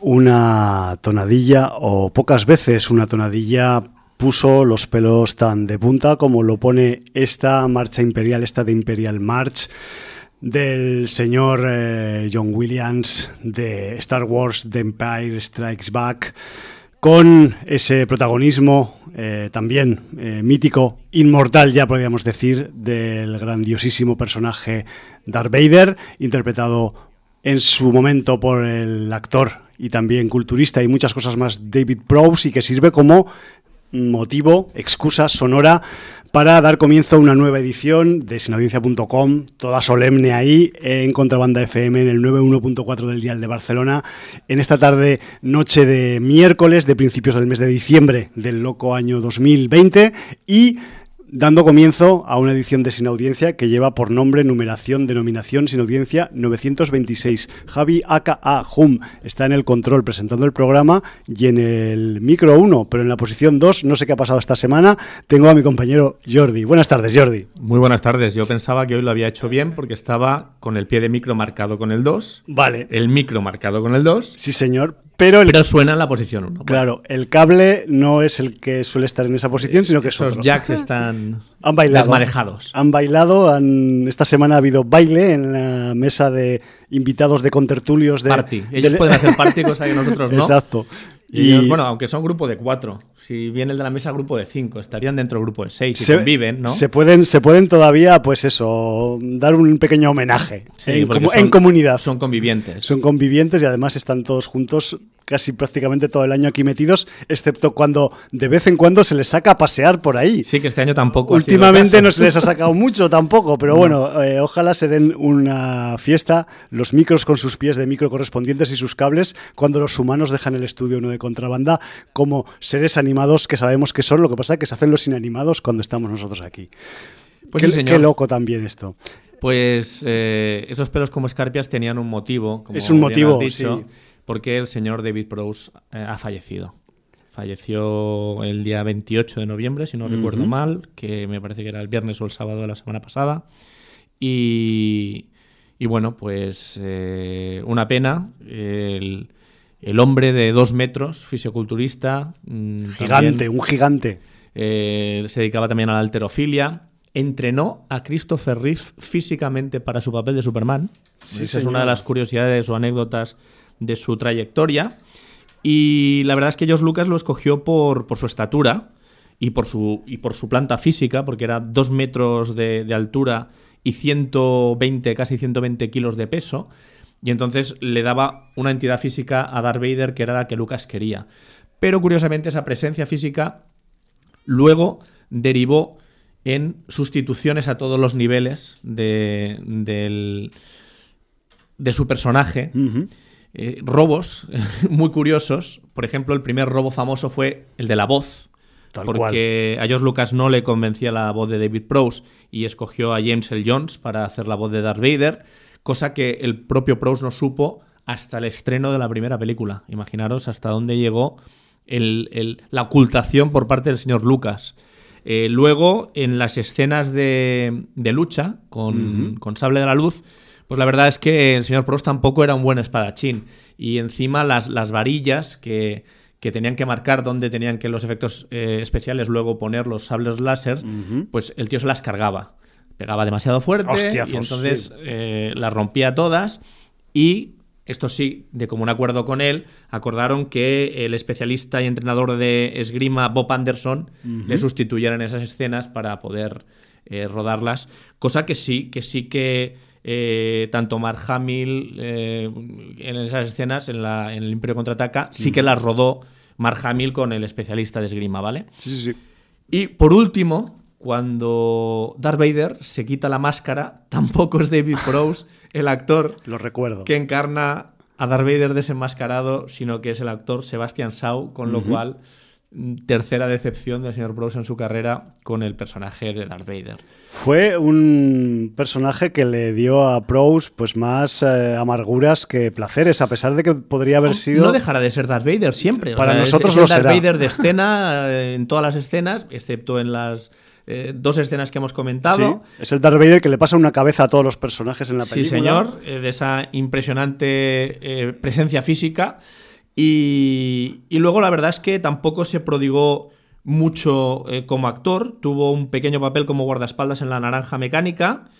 Una tonadilla, o pocas veces una tonadilla, puso los pelos tan de punta como lo pone esta marcha imperial, esta de Imperial March del señor eh, John Williams de Star Wars The Empire Strikes Back, con ese protagonismo eh, también eh, mítico, inmortal ya podríamos decir, del grandiosísimo personaje Darth Vader, interpretado en su momento por el actor y también culturista y muchas cosas más David Prowse y que sirve como motivo, excusa sonora para dar comienzo a una nueva edición de sinaudiencia.com, toda solemne ahí en Contrabanda FM en el 91.4 del Dial de Barcelona, en esta tarde, noche de miércoles de principios del mes de diciembre del loco año 2020 y dando comienzo a una edición de Sin Audiencia que lleva por nombre, numeración, denominación Sin Audiencia 926. Javi A.K.A. Hum está en el control presentando el programa y en el micro 1, pero en la posición 2, no sé qué ha pasado esta semana, tengo a mi compañero Jordi. Buenas tardes, Jordi. Muy buenas tardes. Yo pensaba que hoy lo había hecho bien porque estaba con el pie de micro marcado con el 2. Vale. El micro marcado con el 2. Sí, señor. Pero, el, pero suena en la posición 1. Claro, el cable no es el que suele estar en esa posición, sino que es Esos otro. jacks están Han bailado. Han bailado, han- esta semana ha habido baile en la mesa de invitados de contertulios de... Party. Ellos de- pueden hacer party, cosa que nosotros no. Exacto. Y ellos, bueno, aunque son grupo de cuatro. Si viene el de la mesa, grupo de cinco. Estarían dentro del grupo de seis. Si conviven, ¿no? Se pueden, se pueden todavía, pues eso, dar un pequeño homenaje Sí, son- en comunidad. Son convivientes. Son convivientes y además están todos juntos casi prácticamente todo el año aquí metidos, excepto cuando de vez en cuando se les saca a pasear por ahí. Sí, que este año tampoco. Últimamente no se les ha sacado mucho tampoco, pero bueno, eh, ojalá se den una fiesta, los micros con sus pies de micro correspondientes y sus cables, cuando los humanos dejan el estudio uno de contrabanda como seres animados que sabemos que son, lo que pasa es que se hacen los inanimados cuando estamos nosotros aquí. Pues qué, sí, señor. qué loco también esto. Pues eh, esos pelos como escarpias tenían un motivo. Como Es un motivo, dicho, sí. Porque el señor David Prowse eh, ha fallecido. Falleció el día 28 de noviembre, si no recuerdo mal, que me parece que era el viernes o el sábado de la semana pasada. Y, y bueno, pues eh, una pena. El, el hombre de dos metros, fisioculturista. mm, Gigante, también, un gigante. eh, se dedicaba también a la alterofilia. Entrenó a Christopher Reeve físicamente para su papel de Superman. Sí, Esa es una de las curiosidades o anécdotas de su trayectoria. Y la verdad es que George Lucas lo escogió por, por su estatura y por su, y por su planta física, porque era dos metros de, altura y 120, casi 120 kilos de peso. Y entonces le daba una entidad física a Darth Vader que era la que Lucas quería. Pero curiosamente esa presencia física luego derivó en sustituciones a todos los niveles de, del- de su personaje. Eh, robos muy curiosos. Por ejemplo, el primer robo famoso fue el de la voz. Tal porque a George Lucas no le convencía la voz de David Prowse y escogió a James L. Jones para hacer la voz de Darth Vader, cosa que el propio Prowse no supo hasta el estreno de la primera película. Imaginaros hasta dónde llegó el- el- la ocultación por parte del señor Lucas. Eh, luego, en las escenas de, de lucha con, con Sable de la Luz, pues la verdad es que el señor Proust tampoco era un buen espadachín. Y encima las, las varillas que, que tenían que marcar dónde tenían que los efectos eh, especiales luego poner los sables láser, pues el tío se las cargaba. Pegaba demasiado fuerte Hostiazos, y entonces sí. eh, las rompía todas y esto sí, de común acuerdo con él, acordaron que el especialista y entrenador de esgrima Bob Anderson le sustituyera en esas escenas para poder eh, rodarlas, cosa que sí, que sí que eh, tanto Mark Hamill eh, en esas escenas, en, la, en el Imperio Contraataca, sí que las rodó Mark Hamill con el especialista de esgrima, ¿vale? Sí, sí, sí. Y por último, cuando Darth Vader se quita la máscara, tampoco es David Prowse el actor Lo recuerdo. que encarna a Darth Vader desenmascarado, sino que es el actor Sebastian Shaw, con lo cual tercera decepción del señor Prowse en su carrera con el personaje de Darth Vader. Fue un personaje que le dio a Prowse pues más eh, amarguras que placeres, a pesar de que podría haber sido. No dejará de ser Darth Vader siempre. o Para sea, es- nosotros es, el lo Darth será. Vader de escena eh, en todas las escenas, excepto en las eh, dos escenas que hemos comentado. Sí, es el Darth Vader que le pasa una cabeza a todos los personajes en la película. Sí, señor, eh, de esa impresionante presencia física. Y, luego la verdad es que tampoco se prodigó mucho como actor. Tuvo un pequeño papel como guardaespaldas en La Naranja Mecánica.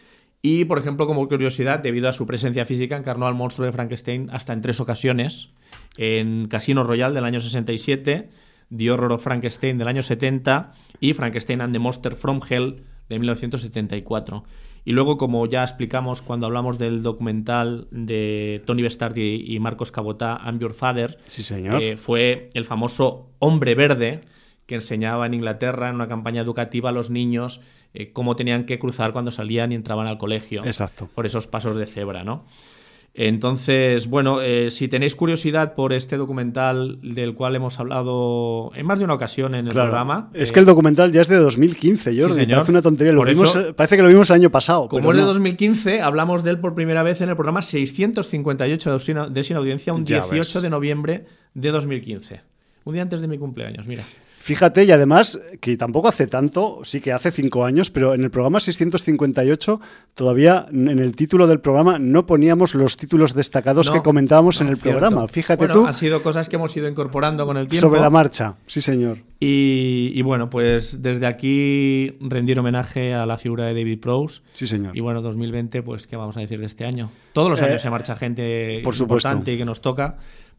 Y, por ejemplo, como curiosidad, debido a su presencia física, encarnó al monstruo de Frankenstein hasta en tres ocasiones. En Casino Royale del año 67, The Horror of Frankenstein del año 70 y Frankenstein and the Monster from Hell de 1974. Y luego, como ya explicamos cuando hablamos del documental de Tony Bestardi y Marcos Cabotá, I'm Your Father, sí, señor. Eh, fue el famoso hombre verde que enseñaba en Inglaterra en una campaña educativa a los niños eh, cómo tenían que cruzar cuando salían y entraban al colegio. Exacto. Por esos pasos de cebra, ¿no? Entonces, bueno, eh, si tenéis curiosidad por este documental del cual hemos hablado en más de una ocasión en el programa. Es que el documental ya es de 200015, Jordi. Sí, parece una tontería. Lo vimos, parece que lo vimos el año pasado. Como es de 2015, hablamos de él por primera vez en el programa 658 de Sin Audiencia, un 18 de noviembre de 2015. Un día antes de mi cumpleaños, mira. Fíjate, y además, que tampoco hace tanto, sí que hace cinco años, pero en el programa 658 todavía en el título del programa no poníamos los títulos destacados que comentábamos en el programa. Fíjate tú. Han sido cosas que hemos ido incorporando con el tiempo. Sobre la marcha, sí, señor. Y, y, bueno, pues desde aquí rendir homenaje a la figura de David Prowse. Sí, señor. Y bueno, 2020, pues, ¿qué vamos a decir de este año? Todos los años se marcha gente por importante y que nos toca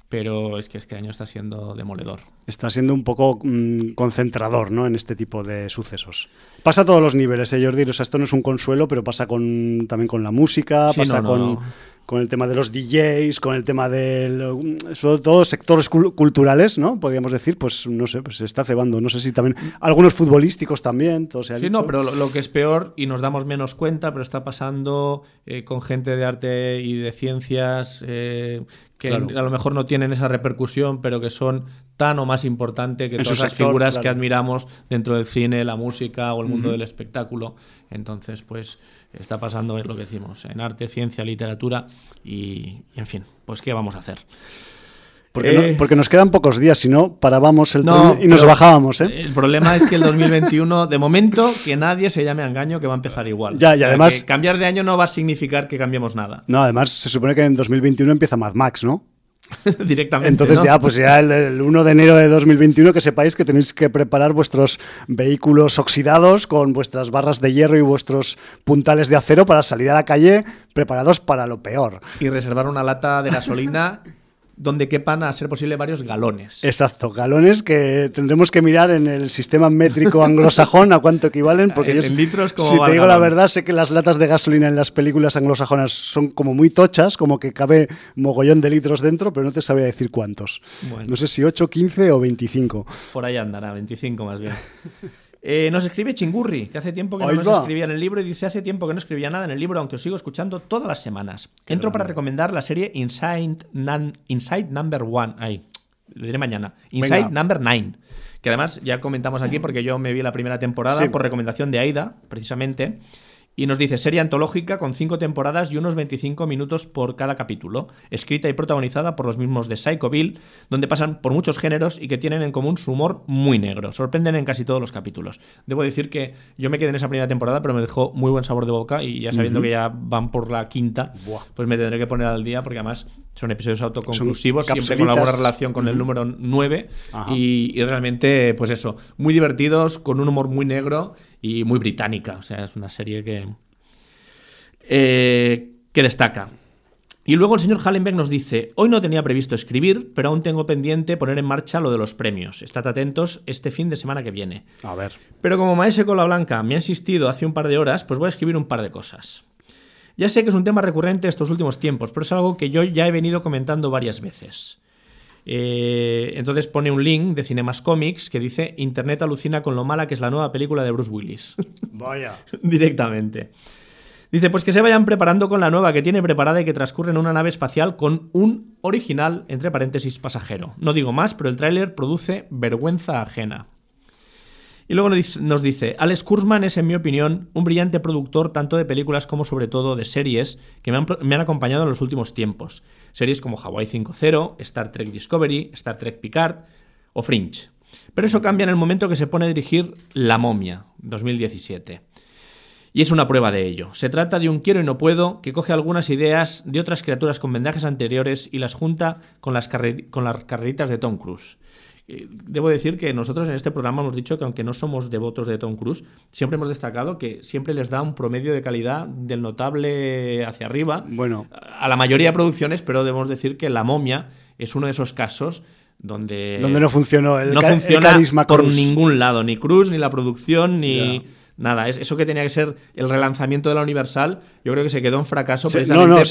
pero es que este año está siendo demoledor. Está siendo un poco mmm, concentrador ¿no? en este tipo de sucesos. Pasa a todos los niveles, ¿eh, Jordi? O sea, esto no es un consuelo, pero pasa con, también con la música, Sí, pasa no, no, con, no. Con el tema de los DJs, con el tema de sobre todo sectores cul- culturales, ¿no? Podríamos decir, pues no sé, pues se está cebando. No sé si también algunos futbolísticos también, todo se ha Sí, dicho. no, pero lo, lo que es peor, y nos damos menos cuenta, pero está pasando eh, con gente de arte y de ciencias eh, que Claro. a lo mejor no tienen esa repercusión, pero que son tan o más importantes que En todas las sector, figuras que admiramos dentro del cine, la música o el mundo del espectáculo. Entonces, pues está pasando es lo que decimos, en arte, ciencia, literatura y, en fin, pues ¿qué vamos a hacer? Porque, Eh, no- porque nos quedan pocos días, si no, parábamos el No, tren y nos bajábamos, ¿eh? El problema es que el 2021, de momento, que nadie se llame a engaño, que va a empezar igual. Ya, y además- cambiar de año no va a significar que cambiemos nada. No, además se supone que en 2021 empieza Mad Max, ¿no? Directamente. Entonces ¿no? ya, pues ya el, el 1 de enero de 2021 que sepáis que tenéis que preparar vuestros vehículos oxidados con vuestras barras de hierro y vuestros puntales de acero para salir a la calle preparados para lo peor. Y reservar una lata de gasolina donde quepan, a ser posible, varios galones. Exacto, galones que tendremos que mirar en el sistema métrico anglosajón a cuánto equivalen, porque En- yo, en litros, ¿cómo si te el digo la verdad, sé que las latas de gasolina en las películas anglosajonas son como muy tochas, como que cabe mogollón de litros dentro, pero no te sabría decir cuántos. Bueno. No sé si 8, 15 o 25. Por ahí andará, 25 más bien. Eh, nos escribe Chingurri, que hace tiempo que no Ahí nos escribía en el libro y dice hace tiempo que no escribía nada en el libro, aunque os sigo escuchando todas las semanas. Entro para recomendar la serie Inside, Nan- Inside Number One. Ay, le diré mañana. Inside Venga. Number Nine. Que además ya comentamos aquí porque yo me vi la primera temporada Sí. por recomendación de Aida, precisamente. Y nos dice serie antológica con cinco temporadas y unos 25 minutos por cada capítulo, escrita y protagonizada por los mismos de Psycho Bill, donde pasan por muchos géneros y que tienen en común su humor muy negro. Sorprenden en casi todos los capítulos. Debo decir que yo me quedé en esa primera temporada, pero me dejó muy buen sabor de boca y ya sabiendo que ya van por la quinta, pues me tendré que poner al día porque además son episodios autoconclusivos, Son siempre con alguna relación con el número 9 Ajá. y, y realmente, pues eso, muy divertidos, con un humor muy negro y muy británica. O sea, es una serie que, eh, que destaca. Y luego el señor Hallenberg nos dice, hoy no tenía previsto escribir, pero aún tengo pendiente poner en marcha lo de los premios. Estad atentos este fin de semana que viene. A ver. Pero como Maese Cola Blanca me ha insistido hace un par de horas, pues voy a escribir un par de cosas. Ya sé que es un tema recurrente estos últimos tiempos, pero es algo que yo ya he venido comentando varias veces. Eh, entonces pone un link de Cinemas Comics que dice Internet alucina con lo mala que es la nueva película de Bruce Willis. Vaya. Directamente. Dice, pues que se vayan preparando con la nueva que tiene preparada y que transcurre en una nave espacial con un original, entre paréntesis, pasajero. No digo más, pero el tráiler produce vergüenza ajena. Y luego nos dice- Alex Kurzman es, en mi opinión, un brillante productor tanto de películas como sobre todo de series que me han, pro- me han acompañado en los últimos tiempos. Series como Hawaii 5.0, Star Trek Discovery, Star Trek Picard o Fringe. Pero eso cambia en el momento que se pone a dirigir La momia, 2017. Y es una prueba de ello. Se trata de un quiero y no puedo que coge algunas ideas de otras criaturas con vendajes anteriores y las junta con las, con las carreritas de Tom Cruise. Eh, debo decir que nosotros en este programa hemos dicho que aunque no somos devotos de Tom Cruise, siempre hemos destacado que siempre les da un promedio de calidad del notable hacia arriba. Bueno. a la mayoría de producciones, pero debemos decir que La momia es uno de esos casos donde, donde no funcionó el, no funciona por ningún lado, ni Cruz, ni la producción, ni... Nada, eso que tenía que ser el relanzamiento de la Universal, yo creo que se quedó en fracaso precisamente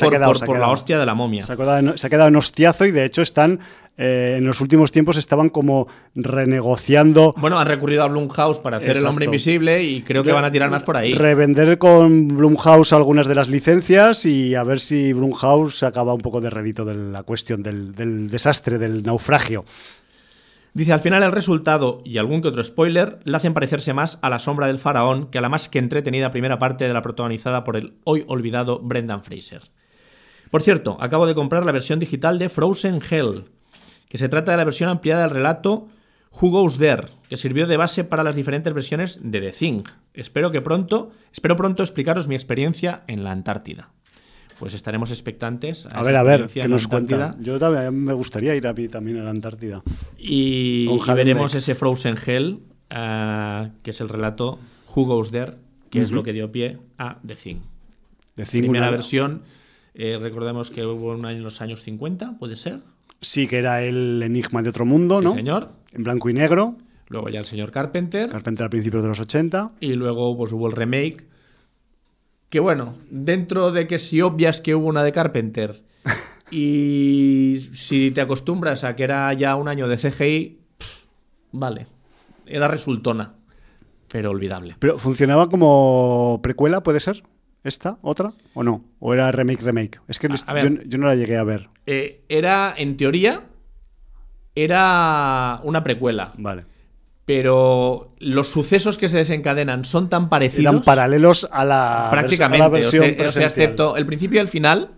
por, la hostia de la momia. Se ha, quedado, se ha quedado en hostiazo y de hecho están eh, en los últimos tiempos estaban como renegociando. Bueno, han recurrido a Blumhouse para hacer El Hombre Invisible y creo que van a tirar más por ahí. Revender con Blumhouse algunas de las licencias y a ver si Blumhouse acaba un poco de redito de la cuestión del, del desastre, del naufragio. Dice, al final el resultado y algún que otro spoiler le hacen parecerse más a La sombra del faraón que a la más que entretenida primera parte de la protagonizada por el hoy olvidado Brendan Fraser. Por cierto, acabo de comprar la versión digital de Frozen Hell, que se trata de la versión ampliada del relato Who Goes There, que sirvió de base para las diferentes versiones de The Thing. Espero que pronto, espero pronto explicaros mi experiencia en la Antártida. Pues estaremos expectantes. A, ver, a ver, ¿qué nos cuenta? Yo también me gustaría ir a mí también a la Antártida. Y, veremos ese Frozen Hell, eh, que es el relato Who Goes There, que es lo que dio pie a The Thing. The Thing Primera versión, eh, recordemos que hubo una en los años 50, ¿puede ser? Sí, que era el enigma de otro mundo, ¿no? señor. En blanco y negro. Luego ya el señor Carpenter. Carpenter a principios de los 80. Y luego pues, hubo el remake. Que bueno, dentro de que si obvias que hubo una de Carpenter y si te acostumbras a que era ya un año de CGI, vale. Era resultona, pero olvidable. Pero funcionaba como precuela, ¿puede ser? ¿Esta? ¿Otra? ¿O no? ¿O era remake, remake? Es que yo, no la llegué a ver. Eh, era, en teoría, era una precuela. Vale. Pero los sucesos que se desencadenan son tan parecidos. Eran paralelos a la, prácticamente, versión o sea, excepto el principio y el final.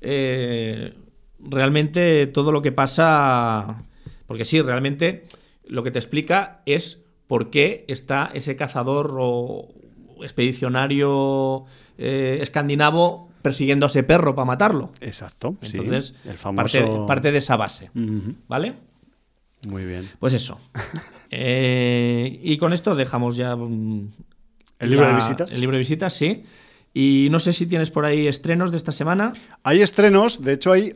Eh, realmente todo lo que pasa. Porque sí, realmente lo que te explica es por qué está ese cazador o expedicionario eh, escandinavo persiguiendo a ese perro para matarlo. Exacto. Entonces, el famoso... parte, de esa base. ¿Vale? Muy bien. Pues eso. Eh, y con esto dejamos ya. Mm, ¿El libro de visitas? El libro de visitas, sí. Y no sé si tienes por ahí estrenos de esta semana. Hay estrenos, de hecho hay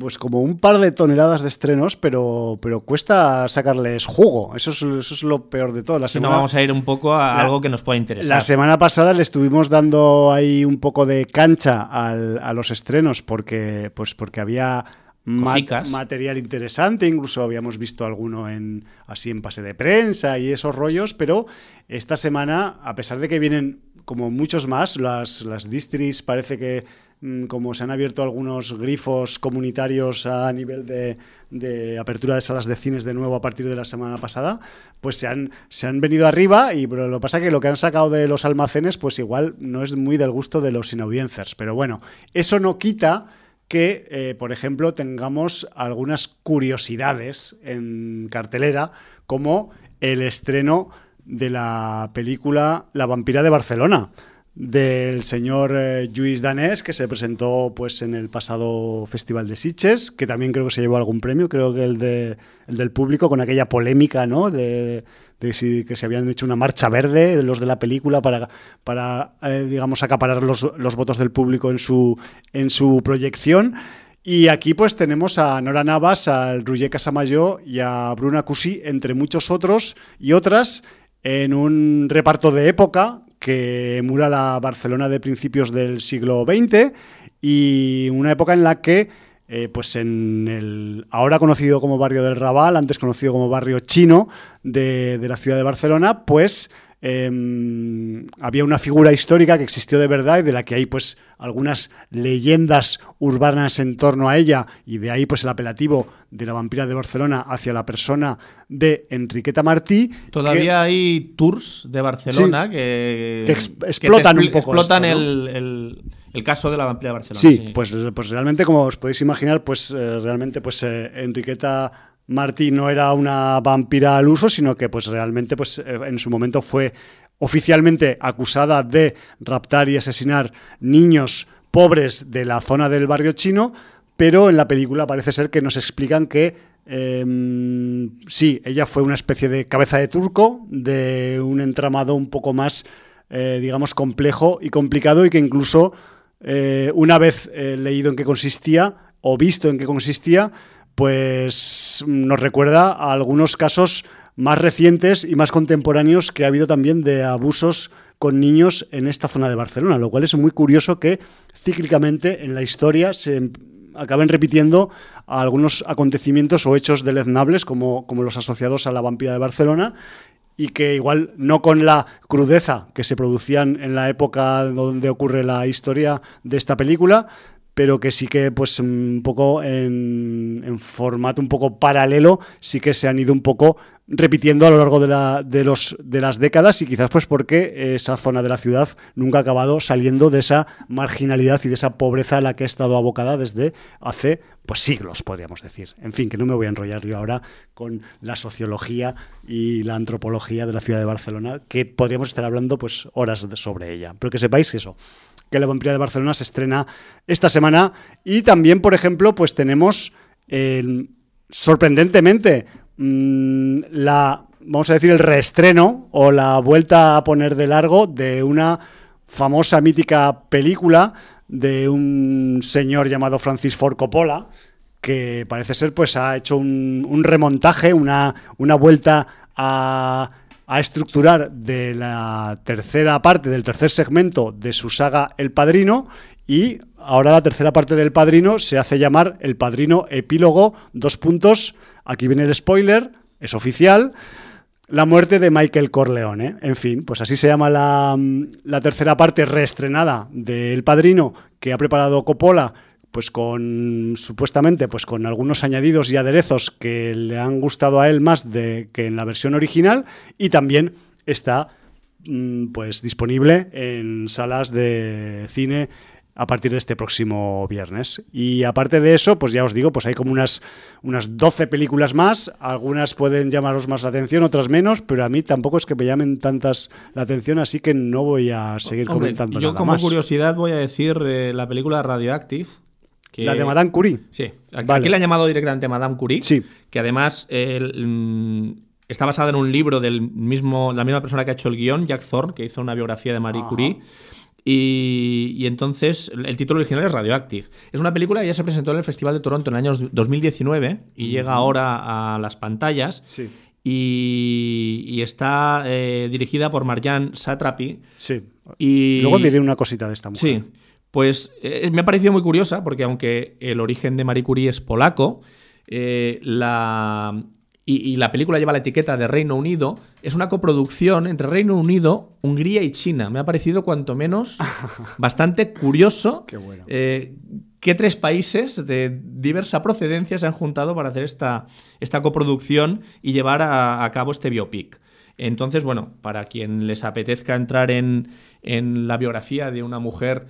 pues como un par de toneladas de estrenos, pero, pero cuesta sacarles jugo. Eso es, lo peor de todo. La semana, no, vamos a ir un poco a algo que nos pueda interesar. La semana pasada le estuvimos dando ahí un poco de cancha a los estrenos porque, pues porque había material interesante, incluso habíamos visto alguno en así en pase de prensa y esos rollos, pero esta semana, a pesar de que vienen como muchos más, las, las distris parece que mm, como se han abierto algunos grifos comunitarios a nivel de, de, apertura de salas de cines de nuevo a partir de la semana pasada, pues se han, se han venido arriba y pero lo que pasa es que lo que han sacado de los almacenes pues igual no es muy del gusto de los inaudiencers. Pero bueno, eso no quita que, eh, por ejemplo, tengamos algunas curiosidades en cartelera como el estreno de la película La vampira de Barcelona del señor eh, Lluís Danés, que se presentó pues en el pasado Festival de Sitges, que también creo que se llevó algún premio, creo que el, de, el del público, con aquella polémica, ¿no? De, de que se habían hecho una marcha verde, los de la película, para, para eh, digamos, acaparar los, los, votos del público en su, en su proyección. Y aquí pues tenemos a Nora Navas, al Roger Casamayor y a Bruna Cusí, entre muchos otros y otras, en un reparto de época que emula la Barcelona de principios del siglo XX y una época en la que, eh, pues en el ahora conocido como barrio del Raval, antes conocido como barrio chino de, la ciudad de Barcelona, pues Em, había una figura histórica que existió de verdad y de la que hay pues algunas leyendas urbanas en torno a ella y de ahí pues el apelativo de la vampira de Barcelona hacia la persona de Enriqueta Martí. Todavía hay tours de Barcelona que, explotan un poco. Explotan el, caso de la vampira de Barcelona. Sí, Pues, pues realmente como os podéis imaginar, pues eh, realmente pues eh, Enriqueta Martí no era una vampira al uso, sino que pues realmente pues eh, en su momento fue oficialmente acusada de raptar y asesinar niños pobres de la zona del barrio chino, pero en la película parece ser que nos explican que eh, sí, ella fue una especie de cabeza de turco, de un entramado un poco más, eh, digamos, complejo y complicado y que incluso eh, una vez eh, leído en qué consistía o visto en qué consistía, pues nos recuerda a algunos casos más recientes y más contemporáneos que ha habido también de abusos con niños en esta zona de Barcelona, lo cual es muy curioso que cíclicamente en la historia se acaben repitiendo algunos acontecimientos o hechos deleznables como, como los asociados a la vampira de Barcelona y que igual no con la crudeza que se producían en la época donde ocurre la historia de esta película, pero que sí que pues un poco en, en, formato un poco paralelo sí que se han ido un poco repitiendo a lo largo de, la, de, los, de las décadas y quizás pues porque esa zona de la ciudad nunca ha acabado saliendo de esa marginalidad y de esa pobreza a la que ha estado abocada desde hace pues siglos, podríamos decir. En fin, que no me voy a enrollar yo ahora con la sociología y la antropología de la ciudad de Barcelona, que podríamos estar hablando pues horas sobre ella. Pero que sepáis eso, que La Vampira de Barcelona se estrena esta semana y también, por ejemplo, pues tenemos sorprendentemente mmm, la, vamos a decir, el reestreno o la vuelta a poner de largo de una famosa, mítica película de un señor llamado Francis Ford Coppola, que parece ser, pues ha hecho un, remontaje, una, una vuelta a, estructurar de la tercera parte, del tercer segmento de su saga El Padrino, y ahora la tercera parte del Padrino se hace llamar El Padrino Epílogo, dos puntos, aquí viene el spoiler, es oficial, la muerte de Michael Corleone. En fin, pues así se llama la, la tercera parte reestrenada de El Padrino que ha preparado Coppola pues con supuestamente pues con algunos añadidos y aderezos que le han gustado a él más de que en la versión original y también está pues disponible en salas de cine a partir de este próximo viernes. Y aparte de eso, pues ya os digo, pues hay como unas, unas 12 películas más, algunas pueden llamaros más la atención, otras menos, pero a mí tampoco es que me llamen tantas la atención, así que no voy a seguir Hombre, comentando yo nada como más. curiosidad voy a decir eh, la película Radioactive. Que... La de Madame Curie. Sí, aquí vale. la han llamado directamente Madame Curie, sí. que además eh, está basada en un libro del mismo, la misma persona que ha hecho el guion, Jack Thorne, que hizo una biografía de Marie Ajá. Curie. Y, y, entonces el título original es Radioactive. Es una película que ya se presentó en el Festival de Toronto en el año 2019 y uh -huh. llega ahora a las pantallas. Sí. Y, y, está eh, dirigida por Marjan Satrapi. Sí. Y, Luego diré una cosita de esta mujer. Sí. Pues eh, me ha parecido muy curiosa porque aunque el origen de Marie Curie es polaco, eh, la, y, y, la película lleva la etiqueta de Reino Unido, es una coproducción entre Reino Unido, Hungría y China. Me ha parecido cuanto menos bastante curioso Qué bueno. eh, que tres países de diversa procedencia se han juntado para hacer esta, esta coproducción y llevar a, a, cabo este biopic. Entonces, bueno, para quien les apetezca entrar en, en la biografía de una mujer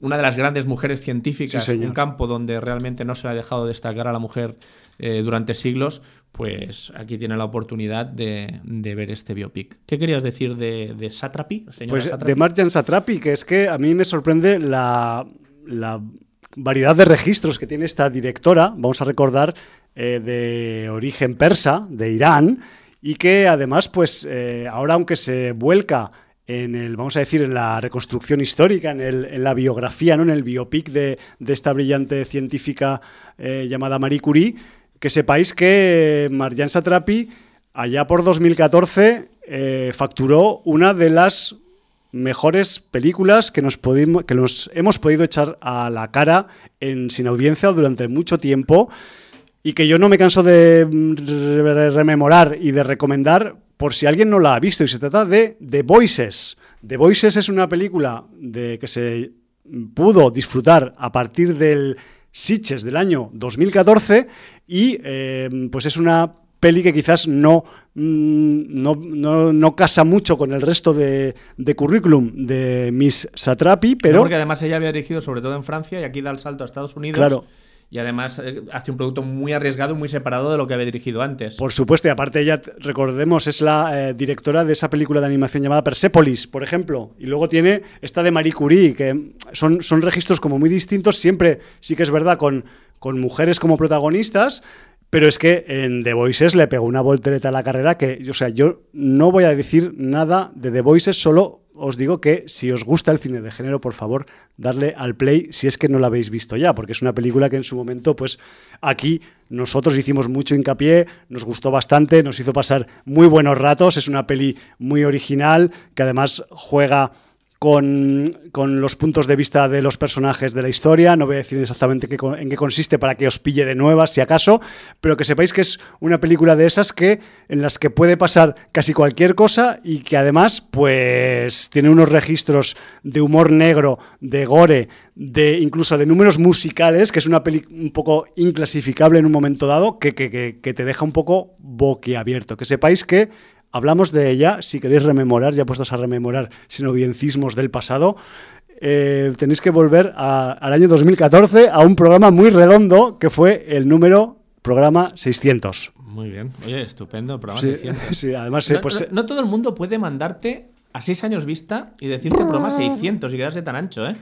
una de las grandes mujeres científicas, sí, un campo donde realmente no se le ha dejado destacar a la mujer eh, durante siglos, pues aquí tiene la oportunidad de, de, ver este biopic. ¿Qué querías decir de, de Satrapi? Pues Satrapi? de Marjan Satrapi, que es que a mí me sorprende la, la variedad de registros que tiene esta directora, vamos a recordar, eh, de origen persa, de Irán, y que además, pues eh, ahora aunque se vuelca en el, vamos a decir, en la reconstrucción histórica, en, el, en la biografía, ¿no? en el biopic de, de esta brillante científica eh, llamada Marie Curie, que sepáis que Marjan Satrapi, allá por 2014, eh, facturó una de las mejores películas que nos, que nos hemos podido echar a la cara en Sin Audiencia durante mucho tiempo y que yo no me canso de rememorar y de recomendar por si alguien no la ha visto, y se trata de The Voices. The Voices es una película de que se pudo disfrutar a partir del Sitges del año 2014 y eh, pues es una peli que quizás no, no, no, no, casa mucho con el resto de, de currículum de Miss Satrapi, pero... No, porque además ella había dirigido sobre todo en Francia y aquí da el salto a Estados Unidos. Claro y además eh, hace un producto muy arriesgado y muy separado de lo que había dirigido antes. Por supuesto, y aparte ella, recordemos, es la eh, directora de esa película de animación llamada Persepolis, por ejemplo, y luego tiene esta de Marie Curie, que son, son registros como muy distintos, siempre sí que es verdad con, con mujeres como protagonistas, pero es que en The Voices le pegó una voltereta a la carrera que, o sea, yo no voy a decir nada de The Voices, solo os digo que si os gusta el cine de género, por favor, darle al play si es que no la habéis visto ya, porque es una película que en su momento, pues aquí nosotros hicimos mucho hincapié, nos gustó bastante, nos hizo pasar muy buenos ratos, es una peli muy original, que además juega con, los puntos de vista de los personajes de la historia. No voy a decir exactamente en qué consiste para que os pille de nuevas, si acaso, pero que sepáis que es una película de esas que en las que puede pasar casi cualquier cosa y que además, pues, tiene unos registros de humor negro, de gore, de incluso de números musicales, que es una peli un poco inclasificable en un momento dado, que, que te deja un poco boquiabierto. Que sepáis que Hablamos de ella, si queréis rememorar, ya puestos a rememorar sin audienciismos del pasado, eh, tenéis que volver al año 2014 a un programa muy redondo que fue el número programa 600. Muy bien, oye, estupendo, programa 600. Sí, además, no, pues, no, todo el mundo puede mandarte a seis años vista y decirte programa 600 y quedarse tan ancho, ¿eh?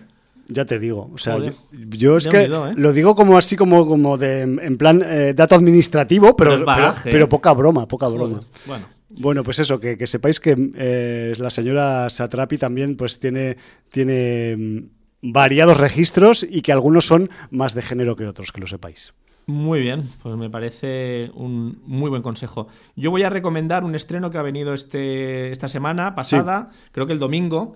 Ya te digo, o sea, yo, es que ¿eh? lo digo como así como, como de en plan eh, dato administrativo, pero, pero, poca broma, poca broma. Bueno. Bueno, pues eso, que, sepáis que eh, la señora Satrapi también pues tiene, tiene mm, variados registros y que algunos son más de género que otros, que lo sepáis. Muy bien, pues me parece un muy buen consejo. Yo voy a recomendar un estreno que ha venido este, esta semana pasada, creo que el domingo.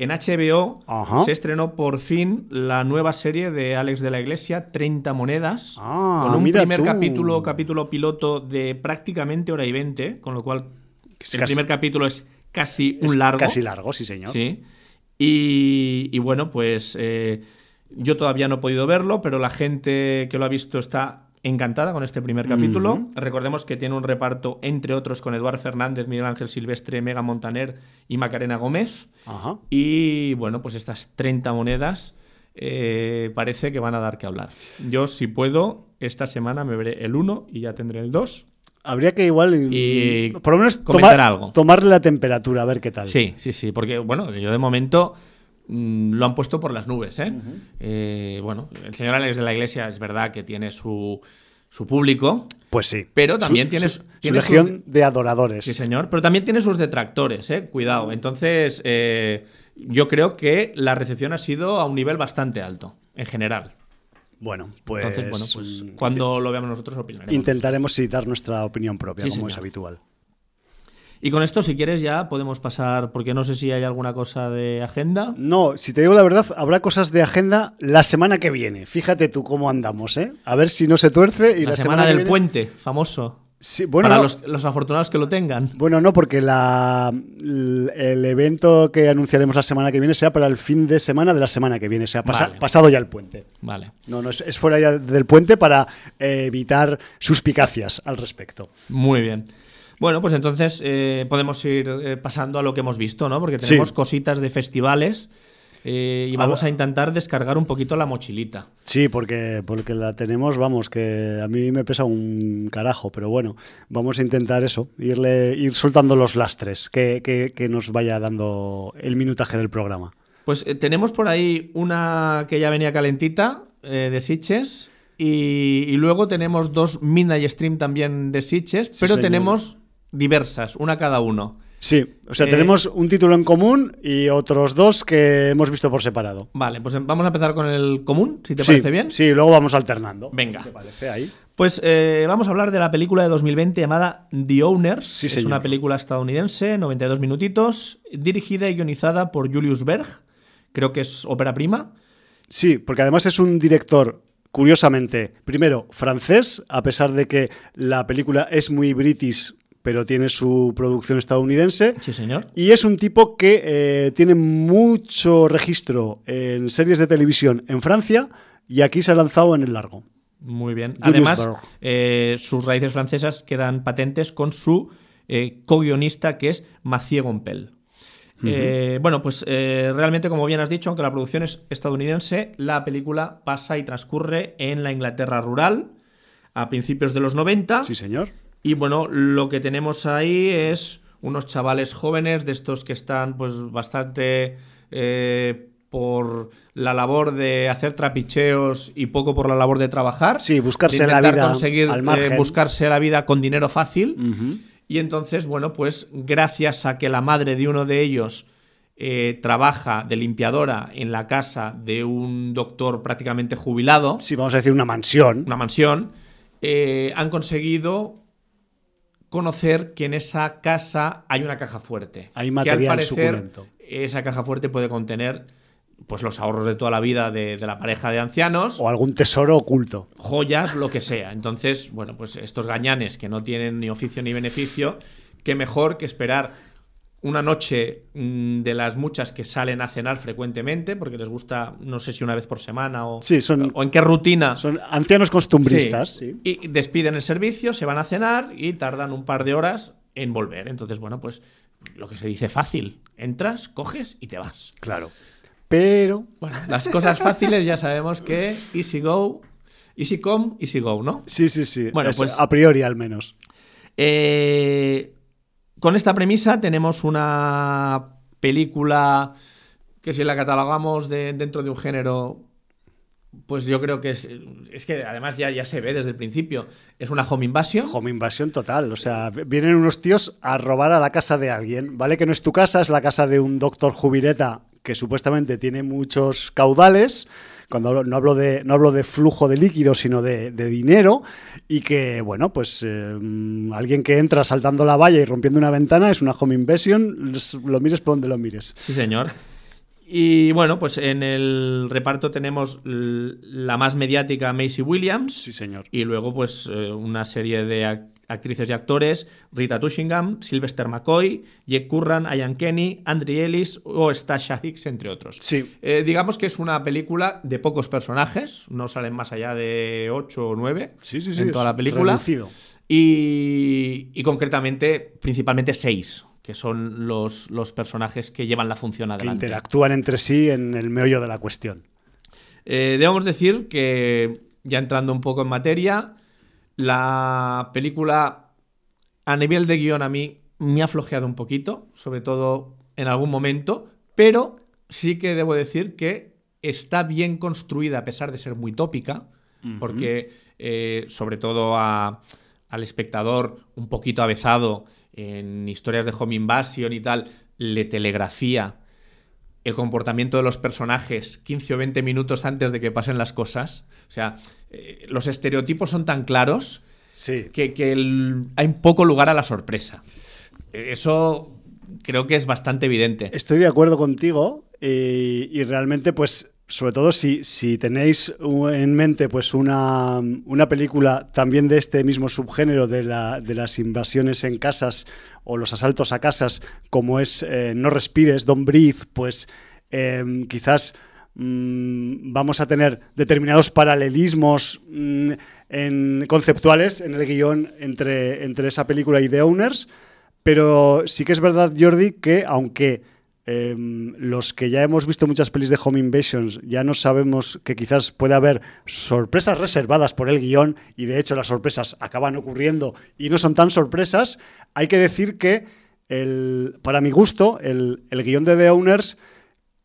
En HBO se estrenó por fin la nueva serie de Alex de la Iglesia, 30 monedas, ah, con un primer capítulo, capítulo piloto de prácticamente hora y 20, con lo cual el primer capítulo es casi un largo. Casi largo, sí, señor. Sí. Y, bueno, pues eh, yo todavía no he podido verlo, pero la gente que lo ha visto está encantada con este primer capítulo. Recordemos que tiene un reparto, entre otros, con Eduard Fernández, Miguel Ángel Silvestre, Mega Montaner y Macarena Gómez. Y bueno, pues estas 30 monedas eh, parece que van a dar que hablar. Yo, si puedo, esta semana me veré el 1 y ya tendré el 2. Habría que igual, y por lo menos comentar algo. tomarle la temperatura, a ver qué tal. Sí, sí, sí, porque bueno, yo de momento lo han puesto por las nubes. ¿eh? ¿eh? bueno, el señor Alex de la Iglesia es verdad que tiene su, su público. Pues sí. Pero también tiene su, legión de adoradores. Sí, señor. Pero también tiene sus detractores, ¿eh? Cuidado. Entonces, eh, yo creo que la recepción ha sido a un nivel bastante alto, en general. Bueno, pues. Entonces, bueno, pues mm, cuando lo veamos nosotros opinaremos. Intentaremos sí dar nuestra opinión propia, como es habitual. Y con esto, si quieres, ya podemos pasar, porque no sé si hay alguna cosa de agenda. No, si te digo la verdad, habrá cosas de agenda la semana que viene. Fíjate tú cómo andamos, ¿eh? A ver si no se tuerce. Y la, semana, del puente, famoso. bueno, Para los, afortunados que lo tengan. Bueno, no, porque la, el evento que anunciaremos la semana que viene sea para el fin de semana de la semana que viene, o sea, pasado ya el puente. Vale. No, no, es, fuera ya del puente para eh, evitar suspicacias al respecto. Muy bien. Bueno, pues entonces eh, podemos ir eh, pasando a lo que hemos visto, ¿no? Porque tenemos cositas de festivales. Eh, y vamos a intentar descargar un poquito la mochilita. Sí, porque, porque la tenemos, vamos, que a mí me pesa un carajo, pero bueno, vamos a intentar eso, irle, ir soltando los lastres, que, que, nos vaya dando el minutaje del programa. Pues tenemos por ahí una que ya venía calentita, de Sitches, y, luego tenemos dos Midnight Stream también de Sitches, pero tenemos diversas, una cada uno. Sí, o sea, eh, tenemos un título en común y otros dos que hemos visto por separado. Vale, pues vamos a empezar con el común, si te parece bien. Sí, luego vamos alternando. Venga. ¿Te parece ahí? Pues eh, vamos a hablar de la película de 2020 llamada The Owners. es una película estadounidense, 92 minutitos, dirigida y guionizada por Julius Berg. Creo que es ópera prima. Sí, porque además es un director curiosamente, primero, francés, a pesar de que la película es muy british pero tiene su producción estadounidense. Sí, señor. Y es un tipo que eh, tiene mucho registro en series de televisión en Francia y aquí se ha lanzado en el largo. Muy bien. Además, eh, sus raíces francesas quedan patentes con su eh, co-guionista que es Mathieu Gompel. Eh, bueno, pues eh, realmente, como bien has dicho, aunque la producción es estadounidense, la película pasa y transcurre en la Inglaterra rural a principios de los 90. Sí, señor. Y bueno, lo que tenemos ahí es unos chavales jóvenes de estos que están pues bastante eh, por la labor de hacer trapicheos y poco por la labor de trabajar. Sí, buscarse la vida conseguir al eh, margen. buscarse la vida con dinero fácil. Y entonces, bueno, pues gracias a que la madre de uno de ellos eh, trabaja de limpiadora en la casa de un doctor prácticamente jubilado, Sí, vamos a decir una mansión. una mansión, eh, han conseguido conocer que en esa casa hay una caja fuerte. Hay que material al parecer suculento. esa caja fuerte puede contener pues los ahorros de toda la vida de, de la pareja de ancianos, O algún tesoro oculto. joyas, lo que sea. Entonces, bueno, pues estos gañanes que no tienen ni oficio ni beneficio, qué mejor que esperar una noche mm, de las muchas que salen a cenar frecuentemente, porque les gusta, no sé si una vez por semana o, Sí, son- o en qué rutina. Son ancianos costumbristas. Sí. Sí. Y despiden el servicio, se van a cenar y tardan un par de horas en volver. Entonces, bueno, pues lo que se dice fácil. Entras, coges y te vas. Claro. Pero Bueno, las cosas fáciles ya sabemos que easy go, easy come, easy go, ¿no? sí, sí, sí. Bueno, Es pues- a priori al menos. Eh, con esta premisa tenemos una película que si la catalogamos de- dentro de un género, pues yo creo que es, es que además ya, ya se ve desde el principio, es una home invasion. Home invasión total. O sea, vienen unos tíos a robar a la casa de alguien. ¿Vale? Que no es tu casa, es la casa de un doctor jubileta que supuestamente tiene muchos caudales. Cuando hablo- no hablo de, no hablo de flujo de líquido, sino de, de dinero. Y que, bueno, pues eh, mm, alguien que entra saltando la valla y rompiendo una ventana es una home invasion. Lo mires por donde lo mires. Sí, señor. Y bueno, pues en el reparto tenemos la más mediática Macy Williams. Sí, señor. Y luego, pues, eh, una serie de actrices y actores: Rita Tushingham, Sylvester McCoy, Jack Curran, Ian Kenny, Andrew Ellis o Stasha Hicks, entre otros. Sí. Eh, digamos que es una película de pocos personajes, no salen más allá de 8 o 9 Sí, sí, sí. en toda la película. reducido. Y, y concretamente, principalmente 6, que son los, los personajes que llevan la función Que adelante. interactúan entre sí en el meollo de la cuestión. Eh, debemos decir que, ya entrando un poco en materia, la película a nivel de guion a mí me ha flojeado un poquito, sobre todo en algún momento, pero sí que debo decir que está bien construida a pesar de ser muy tópica, porque eh, sobre todo a- al espectador un poquito avezado en historias de home invasion y tal, le telegrafía el comportamiento de los personajes 15 o 20 minutos antes de que pasen las cosas. O sea, eh, los estereotipos son tan claros Sí. que, que el- hay poco lugar a la sorpresa. Eh, Eso creo que es bastante evidente. Estoy de acuerdo contigo y, y realmente, pues, sobre todo si, si tenéis en mente pues una, una película también de este mismo subgénero de, la- de las invasiones en casas o los asaltos a casas, como es eh, No Respires, Don't Breathe, pues eh, quizás mm, vamos a tener determinados paralelismos mm, en, conceptuales en el guion entre, entre esa película y The Owners. Pero sí que es verdad, Jordi, que aunque eh, los que ya hemos visto muchas pelis de Home Invasions ya no sabemos que quizás puede haber sorpresas reservadas por el guion y de hecho las sorpresas acaban ocurriendo y no son tan sorpresas, hay que decir que el, para mi gusto el, el guion de The Owners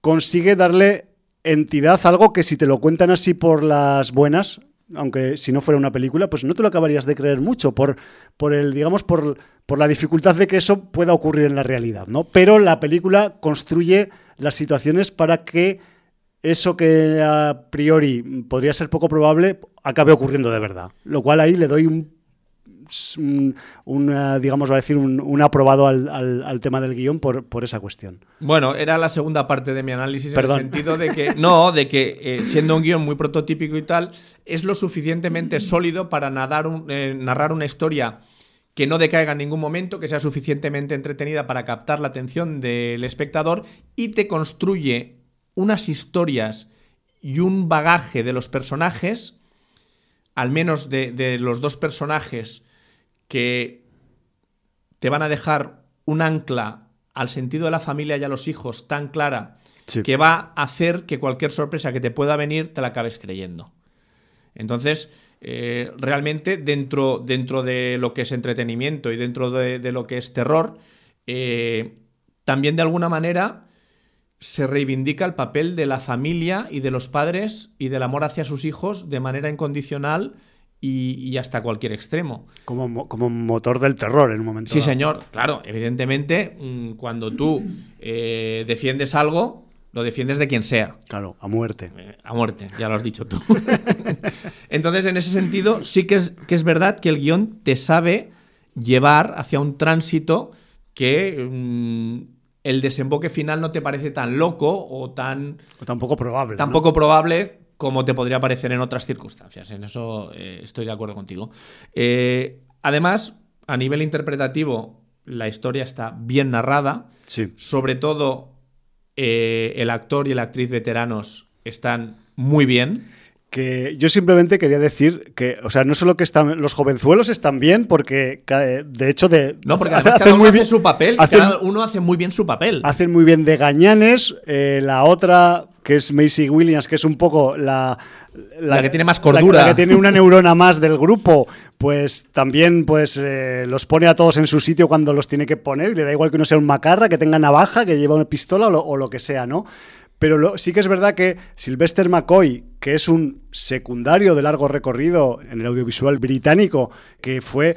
consigue darle entidad algo que si te lo cuentan así por las buenas, aunque si no fuera una película, pues no te lo acabarías de creer mucho por, por el, digamos, por, por la dificultad de que eso pueda ocurrir en la realidad, ¿no? Pero la película construye las situaciones para que eso que a priori podría ser poco probable acabe ocurriendo de verdad. Lo cual ahí le doy un, un, eh, digamos, va a decir, un, un aprobado al, al- al tema del guion por, por esa cuestión. Bueno, era la segunda parte de mi análisis Perdón. en el sentido de que, no, de que eh, siendo un guion muy prototípico y tal, es lo suficientemente sólido para nadar un- eh, narrar una historia que no decaiga en ningún momento, que sea suficientemente entretenida para captar la atención del espectador y te construye unas historias y un bagaje de los personajes, al menos de, de los dos personajes, que te van a dejar un ancla al sentido de la familia y a los hijos tan clara Sí. que va a hacer que cualquier sorpresa que te pueda venir te la acabes creyendo. Entonces, eh, realmente dentro, dentro de lo que es entretenimiento y dentro de, de lo que es terror, eh, también de alguna manera se reivindica el papel de la familia y de los padres y del amor hacia sus hijos de manera incondicional y, y hasta cualquier extremo. Como, mo- como motor del terror en un momento. Sí, dado. señor, claro, evidentemente, mm, cuando tú eh, defiendes algo, lo defiendes de quien sea. Claro, a muerte. Eh, A muerte, ya lo has dicho tú. Entonces, en ese sentido, sí que es, que es verdad que el guion te sabe llevar hacia un tránsito que mm, el desemboque final no te parece tan loco o tan, O tampoco probable. tan ¿no? poco probable como te podría parecer en otras circunstancias. En eso eh, estoy de acuerdo contigo. Eh, además, a nivel interpretativo, la historia está bien narrada. Sí. Sobre todo, eh, el actor y la actriz veteranos están muy bien. Que yo simplemente quería decir que, o sea, no solo que están los jovenzuelos están bien, porque eh, de hecho de No, porque hace- hacen muy hace bien- su papel. hacen- cada uno hace muy bien su papel. hacen muy bien de gañanes. eh, la otra, que es Macy Williams, que es un poco la. La que tiene más la- cordura. La, que tiene una neurona más del grupo, pues también pues eh, los pone a todos en su sitio cuando los tiene que poner. Y le da igual que uno sea un macarra, que tenga navaja, que lleva una pistola o lo, o lo que sea, ¿no? Pero sí que es verdad que Sylvester McCoy, que es un secundario de largo recorrido en el audiovisual británico, que fue,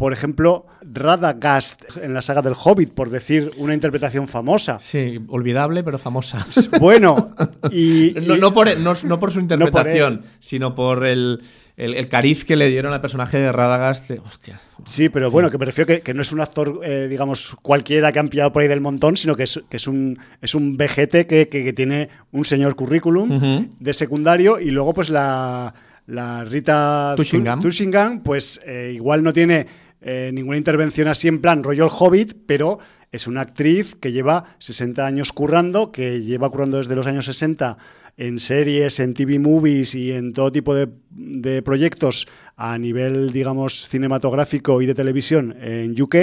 por ejemplo, Radagast en la saga del Hobbit, por decir una interpretación famosa. Sí, olvidable, pero famosa. Bueno, y, No, y- no por, no- no por su interpretación, sino por el, el- el cariz que le dieron al personaje de Radagast. Hostia. Sí, pero bueno, que me refiero que, que no es un actor, eh, digamos, cualquiera que han pillado por ahí del montón, sino que es, que es un es un vejete que, que- que tiene un señor currículum de secundario y luego pues la, la Rita Tushingham. Tu- Tushingham, pues eh, igual no tiene eh, ninguna intervención así en plan rollo el Hobbit, pero es una actriz que lleva 60 años currando, que lleva currando desde los años 60 en series, en TV movies y en todo tipo de, de proyectos a nivel, digamos, cinematográfico y de televisión en UK.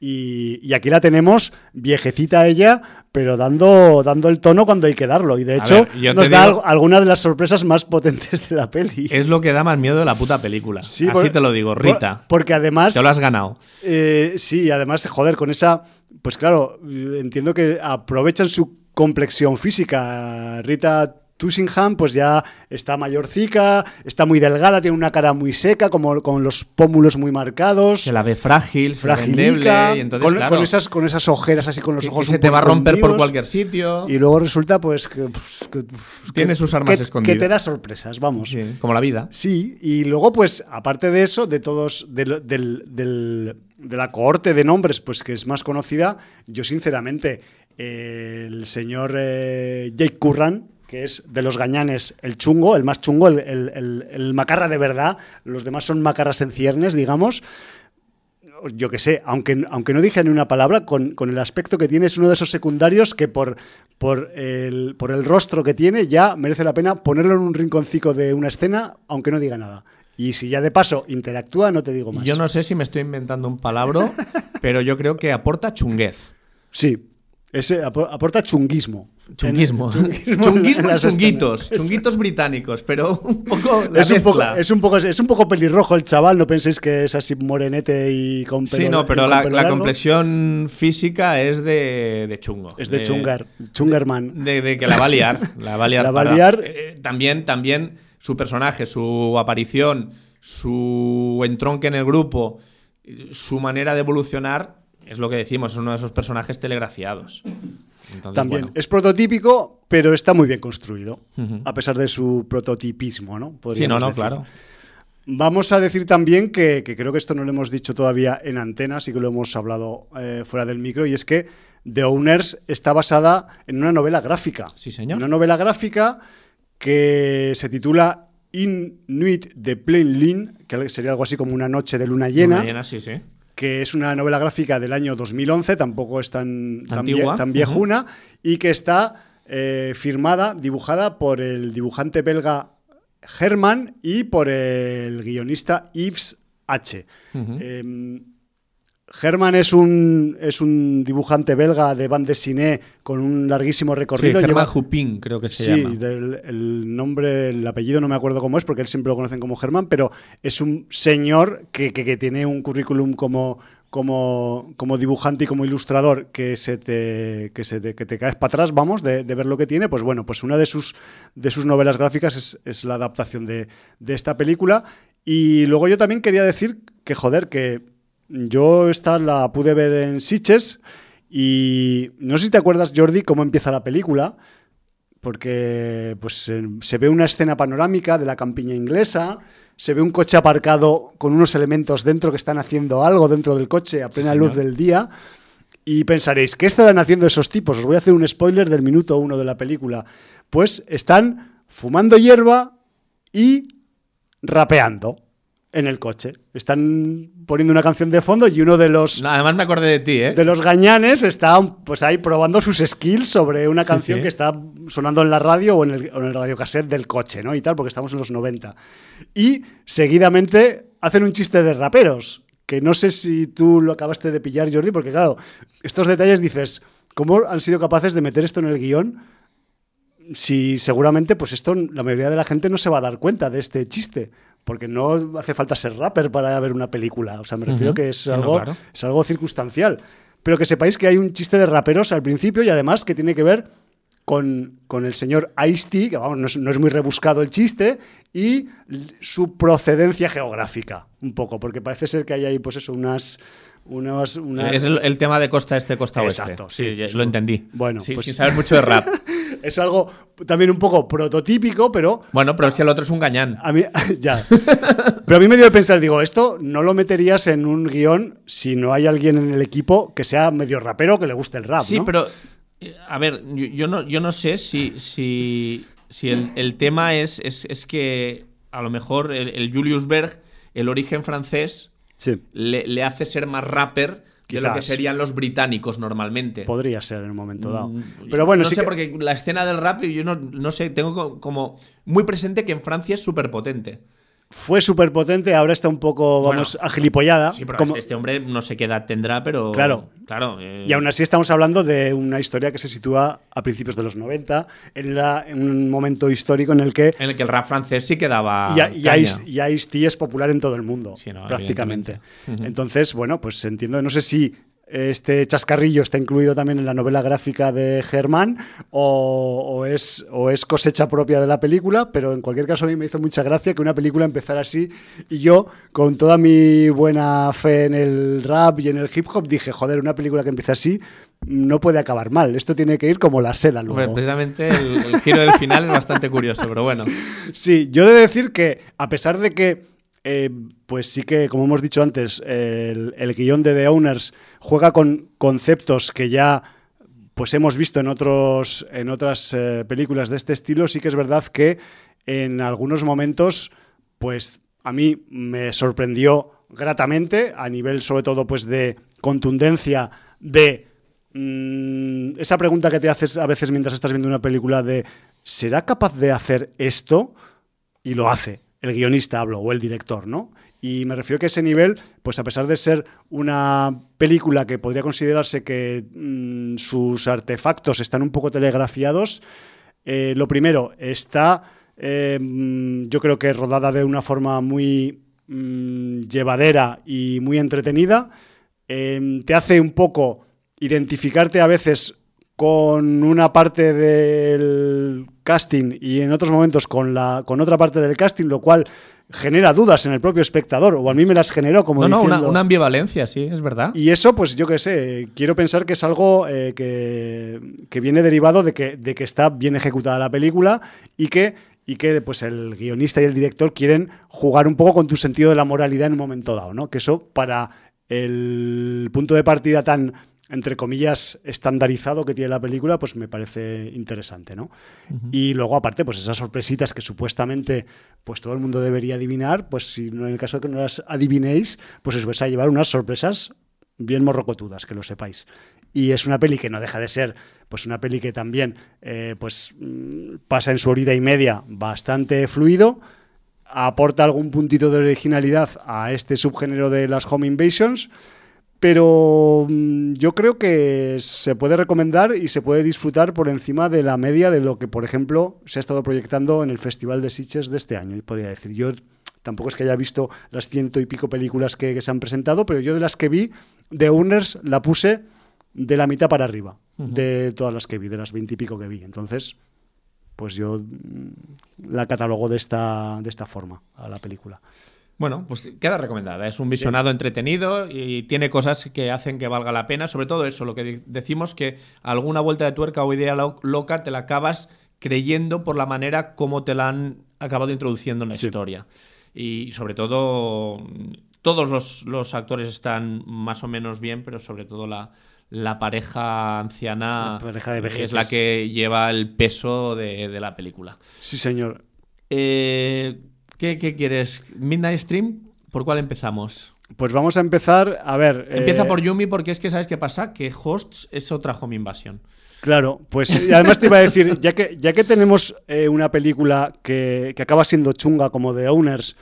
Y, y aquí la tenemos, viejecita ella, pero dando, dando el tono cuando hay que darlo. Y de hecho, ver, nos da digo- al- alguna de las sorpresas más potentes de la peli. Es lo que da más miedo de la puta película. Sí, Así por- te lo digo, por- Rita. Porque además. Te lo has ganado. Eh, sí, además, joder, con esa. Pues claro, entiendo que aprovechan su complexión física. Rita Tushingham, pues ya está mayorcica, está muy delgada, tiene una cara muy seca, como con los pómulos muy marcados. Se la ve frágil, fragilica, y entonces, con, claro, con esas, con esas ojeras así con los ojos que se te va a romper por cualquier sitio. Y luego resulta, pues, que. pues, que- Tiene que- sus armas que- escondidas. Que te da sorpresas, vamos. Sí, como la vida. Sí, y luego, pues, aparte de eso, de todos, del- del- del- de la cohorte de nombres, pues que es más conocida, yo sinceramente, eh, el señor eh, Jake Curran, que es de los gañanes el chungo, el más chungo, el, el- el- el macarra de verdad, los demás son macarras en ciernes, digamos. Yo que sé, aunque, aunque no dije ni una palabra, con, con el aspecto que tiene, es uno de esos secundarios que por, por, el, por el rostro que tiene ya merece la pena ponerlo en un rinconcito de una escena, aunque no diga nada. Y si ya de paso interactúa, no te digo más. Yo no sé si me estoy inventando un palabro, pero yo creo que aporta chunguez. Sí, ese apo- aporta chunguismo. Chunguismo. Chunguismo, y chunguitos. Chunguitos británicos, pero un poco la Es un, poco, es, un poco, es un poco pelirrojo el chaval, no penséis que es así morenete y con pelo Sí, no, pero la, la complexión física es de, de chungo. Es de chungar, chungerman. De, de que la va a liar. La va a liar. La va a parda. liar. Eh, también, también su personaje, su aparición, su entronque en el grupo, su manera de evolucionar, es lo que decimos, es uno de esos personajes telegrafiados. Entonces, También bueno. es prototípico, pero está muy bien construido, a pesar de su prototipismo, ¿no? Sí, no, no, decir. claro. Vamos a decir también que, que creo que esto no lo hemos dicho todavía en antena, sí que lo hemos hablado eh, fuera del micro, y es que The Owners está basada en una novela gráfica. Sí, señor. Una novela gráfica que se titula Inuit de Plain Lin, que sería algo así como una noche de luna llena, Luna llena, sí, sí. Que es una novela gráfica del año 2011, tampoco es tan, tan, vie- tan viejuna, y que está eh, firmada, dibujada por el dibujante belga Herman y por el guionista Yves H. Eh, Herman es un, es un dibujante belga de bande dessinée con un larguísimo recorrido. Sí, Herman Jupin, creo que se sí, llama. Del, el nombre, el apellido no me acuerdo cómo es, porque él siempre lo conocen como Herman, pero es un señor que, que, que tiene un currículum como, como, como, dibujante y como ilustrador que se te, que se te, que te caes para atrás, vamos, de, de, ver lo que tiene, pues bueno, pues una de sus, de sus novelas gráficas es, es la adaptación de, de esta película. Y luego yo también quería decir que, joder, que yo esta la pude ver en Sitges y no sé si te acuerdas, Jordi, cómo empieza la película, porque pues, se ve una escena panorámica de la campiña inglesa, se ve un coche aparcado con unos elementos dentro que están haciendo algo dentro del coche a plena sí, luz del día. Y pensaréis, ¿qué estarán haciendo esos tipos? Os voy a hacer un spoiler del minuto uno de la película. Pues están fumando hierba y rapeando en el coche. Están poniendo una canción de fondo y uno de los. No, además me acordé de ti, ¿eh? De los gañanes está pues ahí probando sus skills sobre una canción sí, sí. que está sonando en la radio o en el, o en el radiocassette del coche, ¿no? Y tal, porque estamos en los 90. Y seguidamente hacen un chiste de raperos. Que no sé si tú lo acabaste de pillar, Jordi, porque claro, estos detalles dices, ¿cómo han sido capaces de meter esto en el guion? Si seguramente, pues esto, la mayoría de la gente no se va a dar cuenta de este chiste porque no hace falta ser rapper para ver una película. O sea, me refiero uh -huh. que es, sí, algo, no, claro. es algo circunstancial. Pero que sepáis que hay un chiste de raperos al principio y además que tiene que ver con, con el señor Ice-T, que vamos, no es, no es, muy rebuscado el chiste, y su procedencia geográfica, un poco, porque parece ser que hay ahí, pues eso, unas... Unas, unas... Es el, el, tema de costa este, costa oeste. Exacto, sí. sí lo entendí. Bueno, sí, pues... sin saber mucho de rap. es algo también un poco prototípico, pero. Bueno, pero si el otro es un gañán. A mí, ya. pero a mí me dio de pensar, digo, esto no lo meterías en un guion si no hay alguien en el equipo que sea medio rapero que le guste el rap. Sí, ¿no? pero. eh, A ver, yo, yo, no, yo no sé si, si, si el, el tema es, es, es, que a lo mejor el, el Julius Berg, el origen francés, sí. le, le hace ser más rapper de lo que serían los británicos normalmente. Podría ser en un momento dado. Pero bueno, no sí sé, que... porque la escena del rap, yo no, no sé, tengo como muy presente que en Francia es súper potente. Fue súper potente, ahora está un poco, vamos, Bueno, agilipollada. Sí, pero como- este hombre no sé qué edad tendrá, pero. Claro. Claro. eh, Y aún así estamos hablando de una historia que se sitúa a principios de los 90, en, la- en un momento histórico en el que En el que el rap francés sí quedaba. ya, Ice- ya Ice-T es popular en todo el mundo, Sí, no, prácticamente. Entonces, bueno, pues entiendo, no sé si este chascarrillo está incluido también en la novela gráfica de Germán o, o es, o es cosecha propia de la película, pero en cualquier caso a mí me hizo mucha gracia que una película empezara así y yo, con toda mi buena fe en el rap y en el hip hop, dije, joder, una película que empieza así no puede acabar mal, esto tiene que ir como la seda luego. Hombre, precisamente el, el giro del final es bastante curioso, pero bueno. Sí, yo he de decir que a pesar de que, eh, pues sí que, como hemos dicho antes, el, el guion de The Owners juega con conceptos que ya pues hemos visto en, otros, en otras eh, películas de este estilo, sí que es verdad que en algunos momentos, pues a mí me sorprendió gratamente, a nivel sobre todo pues de contundencia, de mm, esa pregunta que te haces a veces mientras estás viendo una película de ¿será capaz de hacer esto? Y lo hace. El guionista hablo, o el director, ¿no? Y me refiero que ese nivel, pues a pesar de ser una película que podría considerarse que mm, sus artefactos están un poco telegrafiados, eh, lo primero, está, eh, mm, yo creo que rodada de una forma muy mm, llevadera y muy entretenida. Eh, te hace un poco identificarte a veces con una parte del casting y en otros momentos con, la, con otra parte del casting, lo cual genera dudas en el propio espectador, o a mí me las generó como No, no, diciendo... una, una ambivalencia, sí, es verdad. Y eso, pues yo qué sé, quiero pensar que es algo eh, que, que viene derivado de que, de que está bien ejecutada la película y que, y que pues, el guionista y el director quieren jugar un poco con tu sentido de la moralidad en un momento dado, ¿no? Que eso para el punto de partida tan entre comillas, estandarizado que tiene la película, pues me parece interesante, ¿no? Uh -huh. Y luego, aparte, pues esas sorpresitas que supuestamente pues todo el mundo debería adivinar, pues si no en el caso de que no las adivinéis, pues os vais a llevar unas sorpresas bien morrocotudas, que lo sepáis. Y es una peli que no deja de ser, pues una peli que también eh, pues pasa en su horita y media bastante fluido, aporta algún puntito de originalidad a este subgénero de las home invasions, pero mm, yo creo que se puede recomendar y se puede disfrutar por encima de la media de lo que, por ejemplo, se ha estado proyectando en el Festival de Sitges de este año, podría decir. Yo tampoco es que haya visto las ciento y pico películas que, se han presentado, pero yo de las que vi, de Owners la puse de la mitad para arriba, de todas las que vi, de las veintipico que vi. Entonces, pues yo mm, la catalogo de esta, de esta forma a la película. Bueno, pues queda recomendada. Es un visionado entretenido y tiene cosas que hacen que valga la pena. Sobre todo eso, lo que decimos que alguna vuelta de tuerca o idea loca te la acabas creyendo por la manera como te la han acabado introduciendo en la historia. Y sobre todo, todos los, los, actores están más o menos bien, pero sobre todo la, la pareja anciana es la que lleva el peso de, de la película. Sí, señor. Eh, ¿Qué, quieres? ¿Midnight Stream? ¿Por cuál empezamos? Pues vamos a empezar, a ver... Empieza eh, por Yumi porque es que, ¿sabes qué pasa? Que Hosts es otra home invasión. Claro, pues además te iba a decir, ya que, ya que tenemos eh, una película que, acaba siendo chunga como The Owners,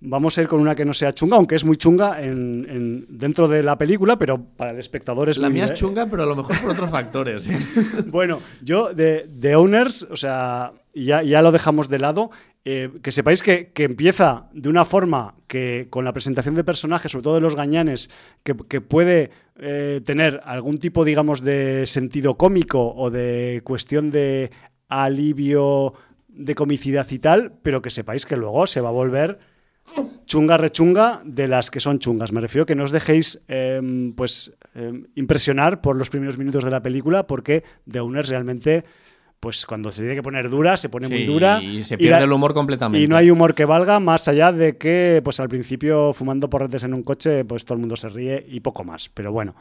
vamos a ir con una que no sea chunga, aunque es muy chunga en, dentro de la película, pero para el espectador es la muy... La mía es chunga, pero a lo mejor por otros factores. bueno, yo de The Owners, o sea, ya, ya lo dejamos de lado, eh, que sepáis que, empieza de una forma que con la presentación de personajes, sobre todo de los gañanes, que, puede eh, tener algún tipo, digamos, de sentido cómico o de cuestión de alivio de comicidad y tal, pero que sepáis que luego se va a volver chunga rechunga de las que son chungas. Me refiero que no os dejéis em, pues em, impresionar por los primeros minutos de la película porque The Owners realmente pues cuando se tiene que poner dura, se pone muy dura. Y se pierde el humor completamente. Y no hay humor que valga, más allá de que, pues al principio, fumando porretes en un coche, pues todo el mundo se ríe y poco más. Pero bueno.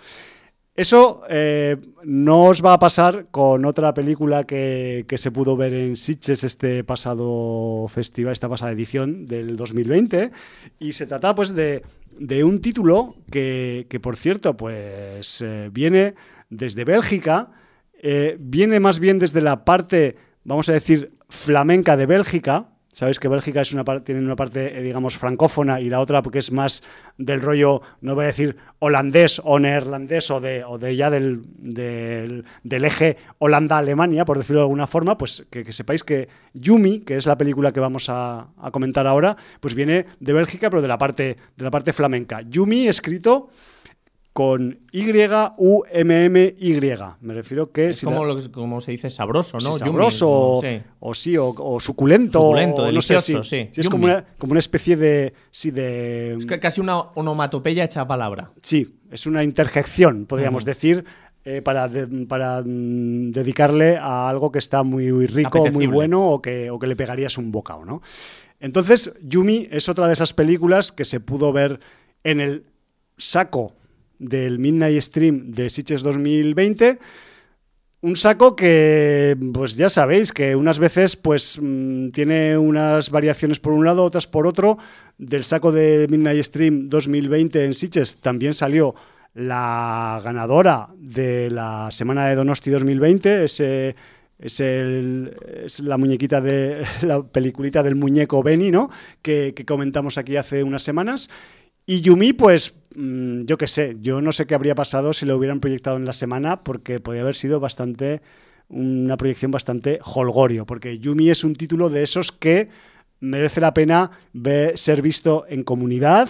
Eso eh, no os va a pasar con otra película que, se pudo ver en Sitges este pasado festival, esta pasada edición del 2020. Y se trata pues de, un título que, por cierto, pues eh, viene desde Bélgica eh, viene más bien desde la parte, vamos a decir, flamenca de Bélgica. Sabéis que Bélgica es una tiene una parte, eh, digamos, francófona y la otra porque es más del rollo, no voy a decir holandés o neerlandés o de, o de ya del, del, eje Holanda-Alemania, por decirlo de alguna forma, pues que, sepáis que Yumi, que es la película que vamos a, a, comentar ahora, pues viene de Bélgica, pero de la parte, de la parte flamenca. Yumi escrito con Y-U-M-M-Y. Me refiero que... Es como, se dice sabroso, ¿no? sabroso, o, sí, o, suculento. Suculento, delicioso, sí. es como una, como una, especie de... Sí, de... Es casi una onomatopeya hecha palabra. Sí, es una interjección, podríamos decir, eh, para, para mm, dedicarle a algo que está muy rico, muy bueno o que, o que le pegarías un bocado, ¿no? Entonces, Yumi es otra de esas películas que se pudo ver en el saco del Midnight Stream de Sitges 2020. Un saco que, pues ya sabéis, que unas veces pues mm, tiene unas variaciones por un lado, otras por otro. Del saco de Midnight Stream 2020 en Sitges también salió la ganadora de la semana de Donosti 2020, ese es, el, es, la muñequita de la peliculita del muñeco Benny, ¿no? Que, que, comentamos aquí hace unas semanas. Y Yumi, pues Mm, yo qué sé, yo no sé qué habría pasado si lo hubieran proyectado en la semana, porque podría haber sido bastante una proyección bastante holgorio, porque Yumi es un título de esos que merece la pena ser visto en comunidad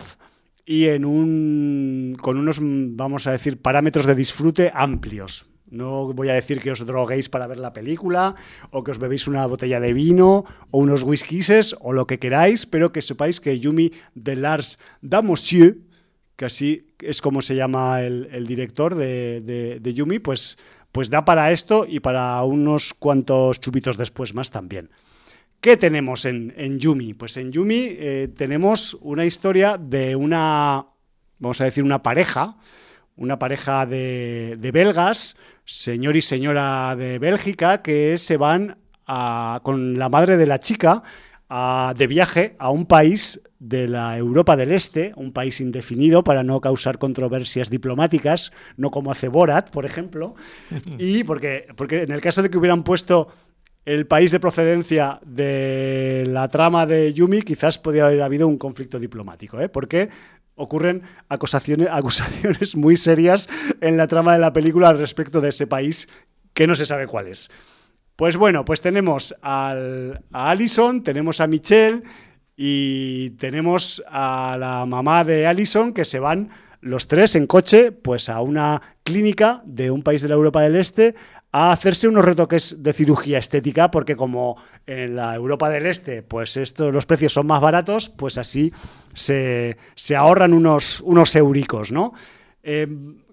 y en un con unos vamos a decir parámetros de disfrute amplios. No voy a decir que os droguéis para ver la película o que os bebéis una botella de vino o unos whiskies o lo que queráis, pero que sepáis que Yumi de Lars Damossieu que así es como se llama el, director de, Yumi, pues, pues da para esto y para unos cuantos chupitos después más también. ¿Qué tenemos en, Yumi? Pues en Yumi eh, tenemos una historia de una, vamos a decir, una pareja, una pareja de, belgas, señor y señora de Bélgica, que se van con la madre de la chica de viaje a un país de la Europa del Este, un país indefinido para no causar controversias diplomáticas, no como hace Borat, por ejemplo, y porque, porque en el caso de que hubieran puesto el país de procedencia de la trama de Yumi, quizás podría haber habido un conflicto diplomático, ¿eh? porque ocurren acusaciones, acusaciones muy serias en la trama de la película al respecto de ese país que no se sabe cuál es. Pues bueno, pues tenemos a Allison, tenemos a Michelle y tenemos a la mamá de Allison que se van los tres en coche pues a una clínica de un país de la Europa del Este a hacerse unos retoques de cirugía estética, porque como en la Europa del Este, pues los precios son más baratos, pues así se, ahorran unos, unos euricos, ¿no? Eh,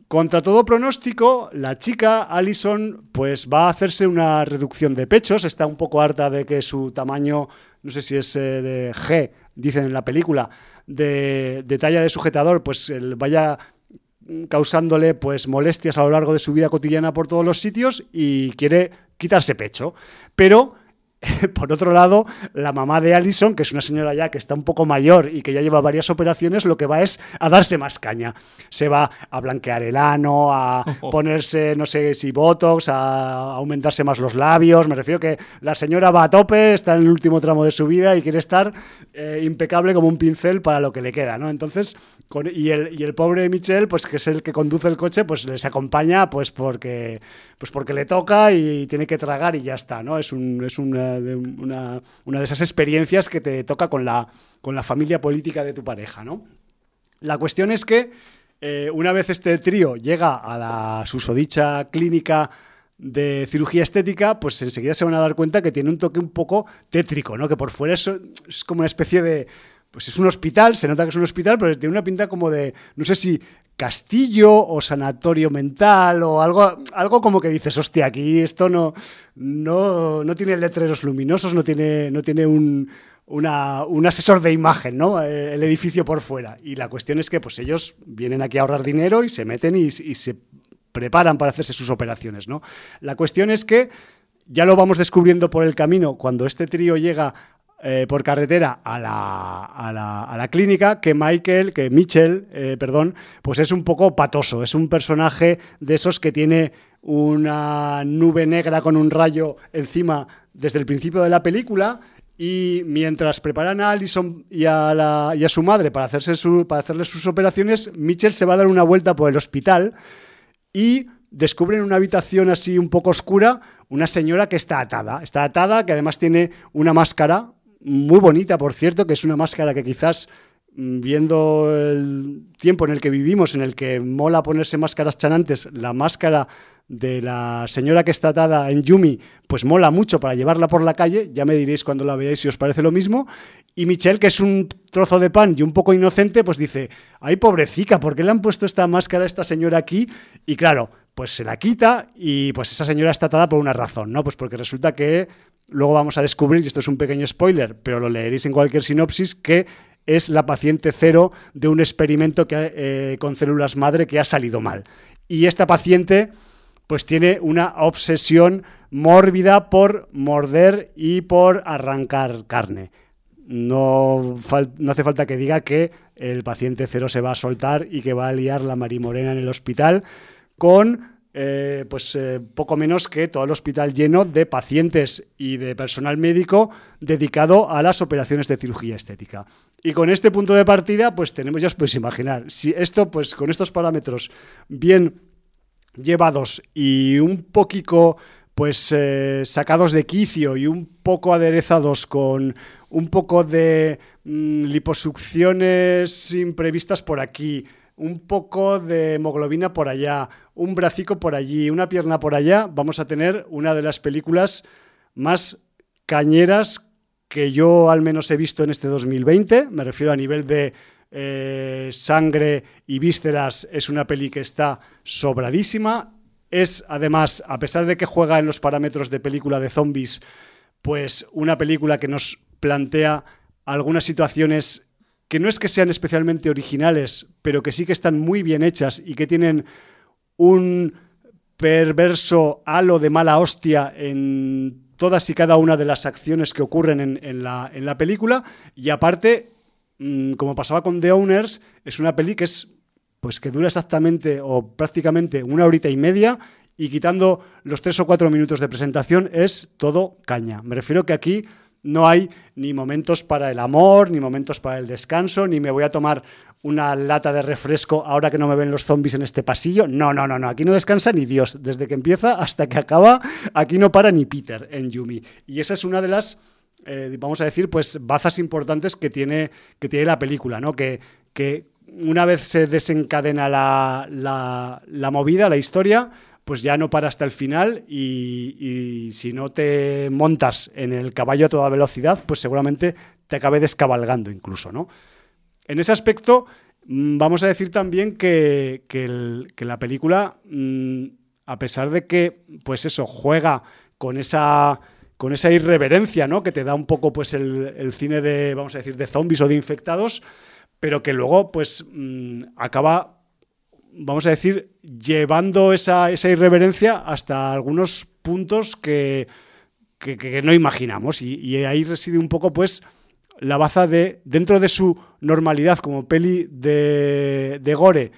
contra todo pronóstico, la chica, Allison, pues va a hacerse una reducción de pechos, está un poco harta de que su tamaño, no sé si es eh, de G, dicen en la película, de, de talla de sujetador, pues vaya causándole pues molestias a lo largo de su vida cotidiana por todos los sitios y quiere quitarse pecho. Pero por otro lado, la mamá de Allison, que es una señora ya que está un poco mayor y que ya lleva varias operaciones, lo que va es a darse más caña. Se va a blanquear el ano, a ponerse, no sé si botox, a aumentarse más los labios. Me refiero que la señora va a tope, está en el último tramo de su vida y quiere estar eh, impecable como un pincel para lo que le queda, ¿no? Entonces, y, el, y el pobre Michel, pues que es el que conduce el coche, pues les acompaña pues porque, pues porque le toca y tiene que tragar y ya está, ¿no? Es, un, es una, de, una, de esas experiencias que te toca con la, con la familia política de tu pareja, ¿no? La cuestión es que eh, una vez este trío llega a la susodicha clínica de cirugía estética, pues enseguida se van a dar cuenta que tiene un toque un poco tétrico, ¿no? Que por fuera es como una especie de pues es un hospital, se nota que es un hospital, pero tiene una pinta como de, no sé si castillo o sanatorio mental o algo, algo como que dices, hostia, aquí esto no, no, no tiene letreros luminosos, no tiene, no tiene un, un asesor de imagen, ¿no? Eh, el edificio por fuera. Y la cuestión es que pues ellos vienen aquí a ahorrar dinero y se meten y, y se preparan para hacerse sus operaciones, ¿no? La cuestión es que ya lo vamos descubriendo por el camino, cuando este trío llega eh, por carretera a la, a, la, a la, clínica que Michael, que Mitchell, eh, perdón, pues es un poco patoso, es un personaje de esos que tiene una nube negra con un rayo encima desde el principio de la película y mientras preparan a Allison y a, la, y a su madre para, hacerse su, para hacerle sus operaciones, Mitchell se va a dar una vuelta por el hospital y descubren en una habitación así un poco oscura una señora que está atada. Está atada, que además tiene una máscara, muy bonita, por cierto, que es una máscara que quizás mm, viendo el tiempo en el que vivimos, en el que mola ponerse máscaras chanantes, la máscara de la señora que está atada en Yumi, pues mola mucho para llevarla por la calle, ya me diréis cuando la veáis si os parece lo mismo, y Michelle, que es un trozo de pan y un poco inocente, pues dice, ay pobrecita, ¿por qué le han puesto esta máscara a esta señora aquí? Y claro, pues se la quita y pues esa señora está atada por una razón, ¿no? Pues porque resulta que luego vamos a descubrir, y esto es un pequeño spoiler, pero lo leeréis en cualquier sinopsis, que es la paciente cero de un experimento que, eh, con células madre que ha salido mal. Y esta paciente pues tiene una obsesión mórbida por morder y por arrancar carne. No, no, hace falta que diga que el paciente cero se va a soltar y que va a liar la marimorena en el hospital con eh, pues eh, poco menos que todo el hospital lleno de pacientes y de personal médico dedicado a las operaciones de cirugía estética. Y con este punto de partida, pues tenemos, ya os podéis imaginar, si esto, pues con estos parámetros bien llevados y un poquito, pues eh, sacados de quicio y un poco aderezados con un poco de mm, liposucciones imprevistas por aquí, un poco de hemoglobina por allá, un bracico por allí, una pierna por allá, vamos a tener una de las películas más cañeras que yo al menos he visto en este 2020. Me refiero a nivel de eh, sangre y vísceras, es una peli que está sobradísima. Es además, a pesar de que juega en los parámetros de película de zombies, pues una película que nos plantea algunas situaciones que no es que sean especialmente originales, pero que sí que están muy bien hechas y que tienen un perverso halo de mala hostia en todas y cada una de las acciones que ocurren en, la, en la, película. Y aparte, mm, como pasaba con The Owners, es una peli que es pues que dura exactamente o prácticamente una horita y media y quitando los tres o cuatro minutos de presentación es todo caña. Me refiero que aquí no hay ni momentos para el amor, ni momentos para el descanso, ni me voy a tomar una lata de refresco ahora que no me ven los zombies en este pasillo. No, no, no, no. Aquí no descansa ni Dios. Desde que empieza hasta que acaba, aquí no para ni Peter en Yumi. Y esa es una de las, eh, vamos a decir, pues bazas importantes que tiene, que tiene la película, ¿no? Que, que una vez se desencadena la, la, movida, la historia, pues ya no para hasta el final y, si no te montas en el caballo a toda velocidad, pues seguramente te acabe descabalgando incluso, ¿no? En ese aspecto, mm, vamos a decir también que, la película, mm, a pesar de que, pues eso, juega con esa con esa irreverencia, ¿no? Que te da un poco, pues, el, cine de, vamos a decir, de zombies o de infectados, pero que luego, pues, mm, acaba, vamos a decir, llevando esa, irreverencia hasta algunos puntos que, no imaginamos. Y, y, ahí reside un poco, pues, la baza de, dentro de su normalidad como peli de, de gore,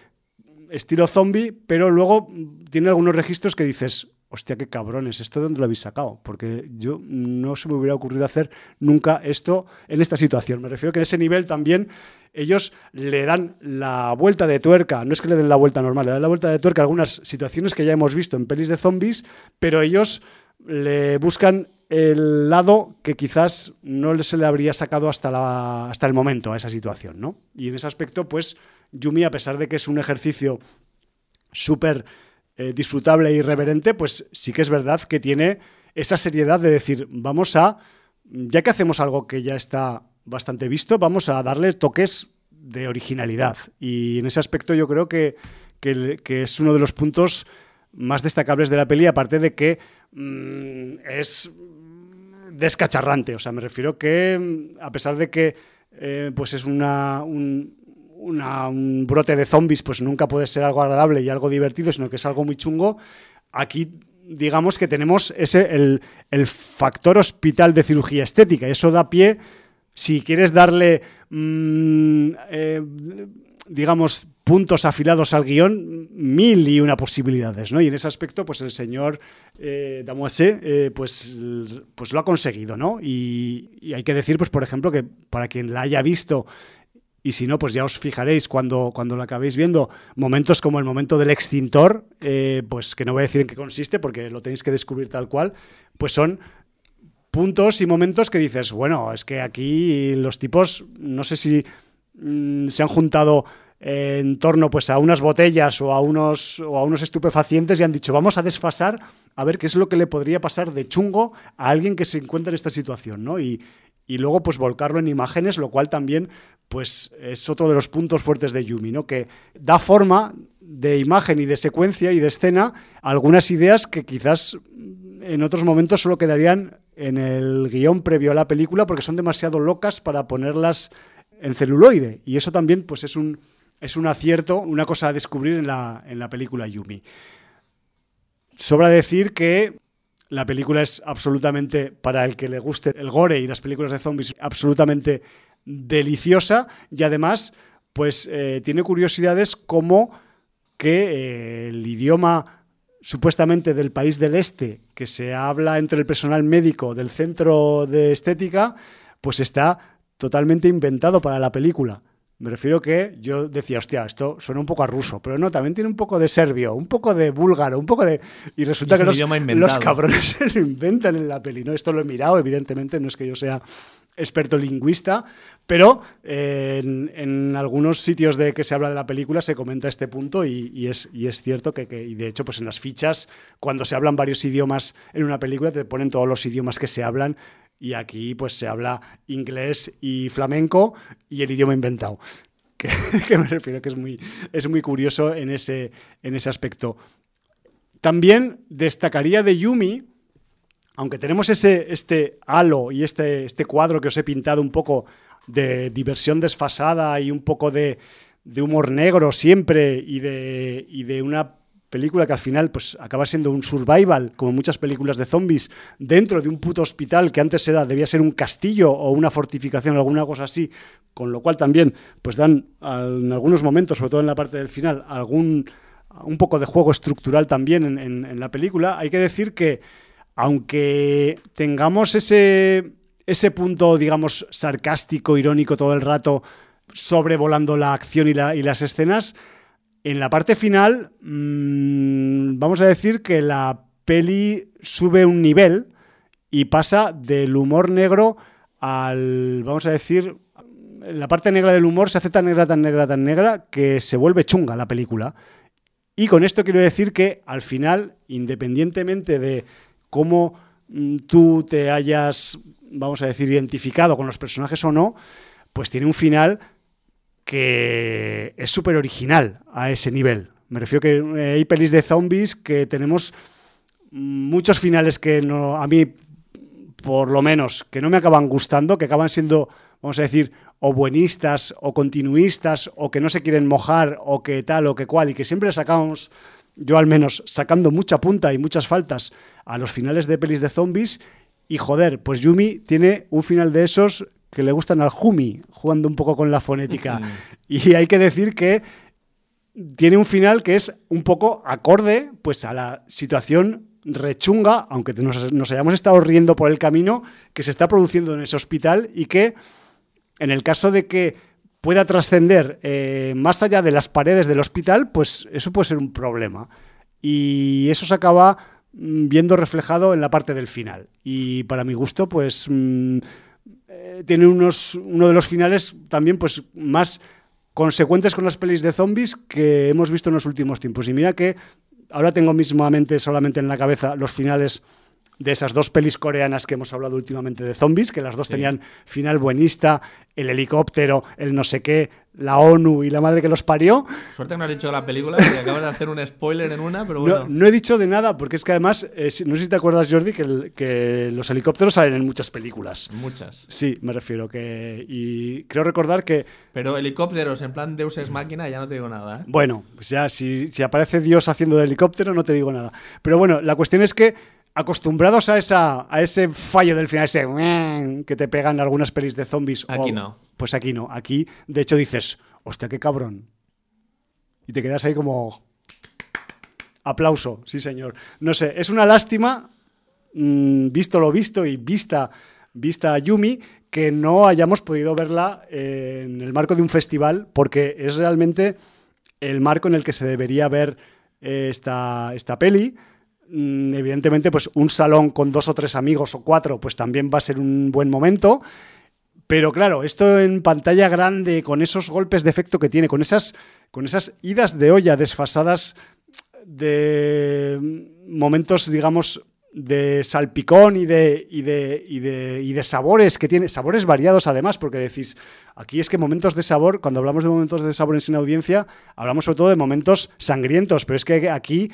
estilo zombie, pero luego tiene algunos registros que dices, hostia, qué cabrones, ¿esto de dónde lo habéis sacado? Porque yo no se me hubiera ocurrido hacer nunca esto en esta situación. Me refiero que en ese nivel también ellos le dan la vuelta de tuerca, no es que le den la vuelta normal, le dan la vuelta de tuerca a algunas situaciones que ya hemos visto en pelis de zombies, pero ellos le buscan el lado que quizás no se le habría sacado hasta, la, hasta el momento a esa situación, ¿no? Y en ese aspecto, pues, Yumi, a pesar de que es un ejercicio súper eh, disfrutable e irreverente, pues sí que es verdad que tiene esa seriedad de decir, vamos a, ya que hacemos algo que ya está bastante visto, vamos a darle toques de originalidad. Y en ese aspecto yo creo que, que es uno de los puntos más destacables de la peli, aparte de que Mm, es descacharrante. O sea, me refiero que, a pesar de que eh, pues es una, un, brote de zombies, pues nunca puede ser algo agradable y algo divertido, sino que es algo muy chungo, aquí digamos que tenemos ese, el, factor hospital de cirugía estética. Y eso da pie, si quieres darle, mm, eh, digamos, puntos afilados al guion, mil y una posibilidades, ¿no? Y en ese aspecto, pues el señor eh, eh, pues, pues lo ha conseguido, ¿no? Y, hay que decir, pues por ejemplo, que para quien la haya visto, y si no, pues ya os fijaréis cuando, cuando la acabéis viendo, momentos como el momento del extintor, eh, pues que no voy a decir en qué consiste, porque lo tenéis que descubrir tal cual, pues son puntos y momentos que dices, bueno, es que aquí los tipos, no sé si mm, se han juntado en torno pues a unas botellas o a unos, o a unos estupefacientes y han dicho vamos a desfasar a ver qué es lo que le podría pasar de chungo a alguien que se encuentra en esta situación, ¿no? Luego pues volcarlo en imágenes, lo cual también pues es otro de los puntos fuertes de Yumi, ¿no? Que da forma de imagen y de secuencia y de escena algunas ideas que quizás en otros momentos solo quedarían en el guion previo a la película porque son demasiado locas para ponerlas en celuloide y eso también pues es un es un acierto, una cosa a descubrir en la, en la película Yumi. Sobra decir que la película es absolutamente, para el que le guste el gore y las películas de zombies, absolutamente deliciosa y además pues eh, tiene curiosidades como que eh, el idioma supuestamente del país del este que se habla entre el personal médico del centro de estética pues está totalmente inventado para la película. Me refiero que yo decía, hostia, esto suena un poco a ruso, pero no, también tiene un poco de serbio, un poco de búlgaro, un poco de... Y resulta que los, los, cabrones se lo inventan en la peli, ¿no? Esto lo he mirado, evidentemente, no es que yo sea experto lingüista, pero eh, en, algunos sitios de que se habla de la película se comenta este punto y, es, y es, cierto que, que, y de hecho, pues en las fichas, cuando se hablan varios idiomas en una película, te ponen todos los idiomas que se hablan y aquí pues se habla inglés y flamenco y el idioma inventado. Que, me refiero que es muy, es muy curioso en ese, en ese aspecto. También destacaría de Yumi, aunque tenemos ese, este halo y este, este cuadro que os he pintado un poco de diversión desfasada y un poco de, de humor negro siempre y de, y de una película que al final pues acaba siendo un survival, como muchas películas de zombies, dentro de un puto hospital que antes era, debía ser un castillo o una fortificación o alguna cosa así, con lo cual también pues dan en algunos momentos, sobre todo en la parte del final, algún un poco de juego estructural también en, en la película. Hay que decir que aunque tengamos ese, ese punto, digamos, sarcástico, irónico todo el rato, sobrevolando la acción y, la, y las escenas. En la parte final, mmm, vamos a decir que la peli sube un nivel y pasa del humor negro al, vamos a decir, la parte negra del humor se hace tan negra, tan negra, tan negra que se vuelve chunga la película. Y con esto quiero decir que al final, independientemente de cómo mm, tú te hayas, vamos a decir, identificado con los personajes o no, pues tiene un final que es súper original a ese nivel. Me refiero que eh, hay pelis de zombies que tenemos muchos finales que no, a mí, por lo menos, que no me acaban gustando, que acaban siendo, vamos a decir, o buenistas o continuistas o que no se quieren mojar o que tal o que cual y que siempre sacamos, yo al menos, sacando mucha punta y muchas faltas a los finales de pelis de zombies y joder, pues Yumi tiene un final de esos que le gustan al Jumi, jugando un poco con la fonética. y hay que decir que tiene un final que es un poco acorde pues a la situación rechunga, aunque nos, nos hayamos estado riendo por el camino, que se está produciendo en ese hospital y que en el caso de que pueda trascender eh, más allá de las paredes del hospital, pues eso puede ser un problema. Y eso se acaba mm, viendo reflejado en la parte del final. Y para mi gusto, pues mm, eh, tiene unos, uno de los finales también pues más consecuentes con las pelis de zombies que hemos visto en los últimos tiempos. Y mira que ahora tengo mismamente solamente en la cabeza los finales de esas dos pelis coreanas que hemos hablado últimamente de zombies, que las dos sí. tenían final buenista, el helicóptero, el no sé qué, la ONU y la madre que los parió. Suerte que no has dicho la película, porque acabas de hacer un spoiler en una, pero bueno. No, no he dicho de nada, porque es que además, eh, no sé si te acuerdas, Jordi, que, el, que, los helicópteros salen en muchas películas. Muchas. Sí, me refiero que. Y creo recordar que. Pero helicópteros en plan Deus Ex Máquina, ya no te digo nada. ¿eh? Bueno, pues ya, si, si aparece Dios haciendo de helicóptero, no te digo nada. Pero bueno, la cuestión es que acostumbrados a, esa, a ese fallo del final, ese que te pegan algunas pelis de zombies. Aquí o, no. Pues aquí no. Aquí, de hecho, dices, hostia, qué cabrón. Y te quedas ahí como. Aplauso, sí, señor. No sé, es una lástima, mmm, visto lo visto y vista, vista a Yumi, que no hayamos podido verla en el marco de un festival, porque es realmente el marco en el que se debería ver eh, esta, esta peli Mm, evidentemente, pues un salón con dos o tres amigos o cuatro, pues también va a ser un buen momento. Pero claro, esto en pantalla grande, con esos golpes de efecto que tiene, con esas, con esas idas de olla desfasadas de momentos, digamos, de salpicón y de, y de, y de, y de sabores que tiene, sabores variados además, porque decís, aquí es que momentos de sabor, cuando hablamos de momentos de sabor en sin audiencia, hablamos sobre todo de momentos sangrientos, pero es que aquí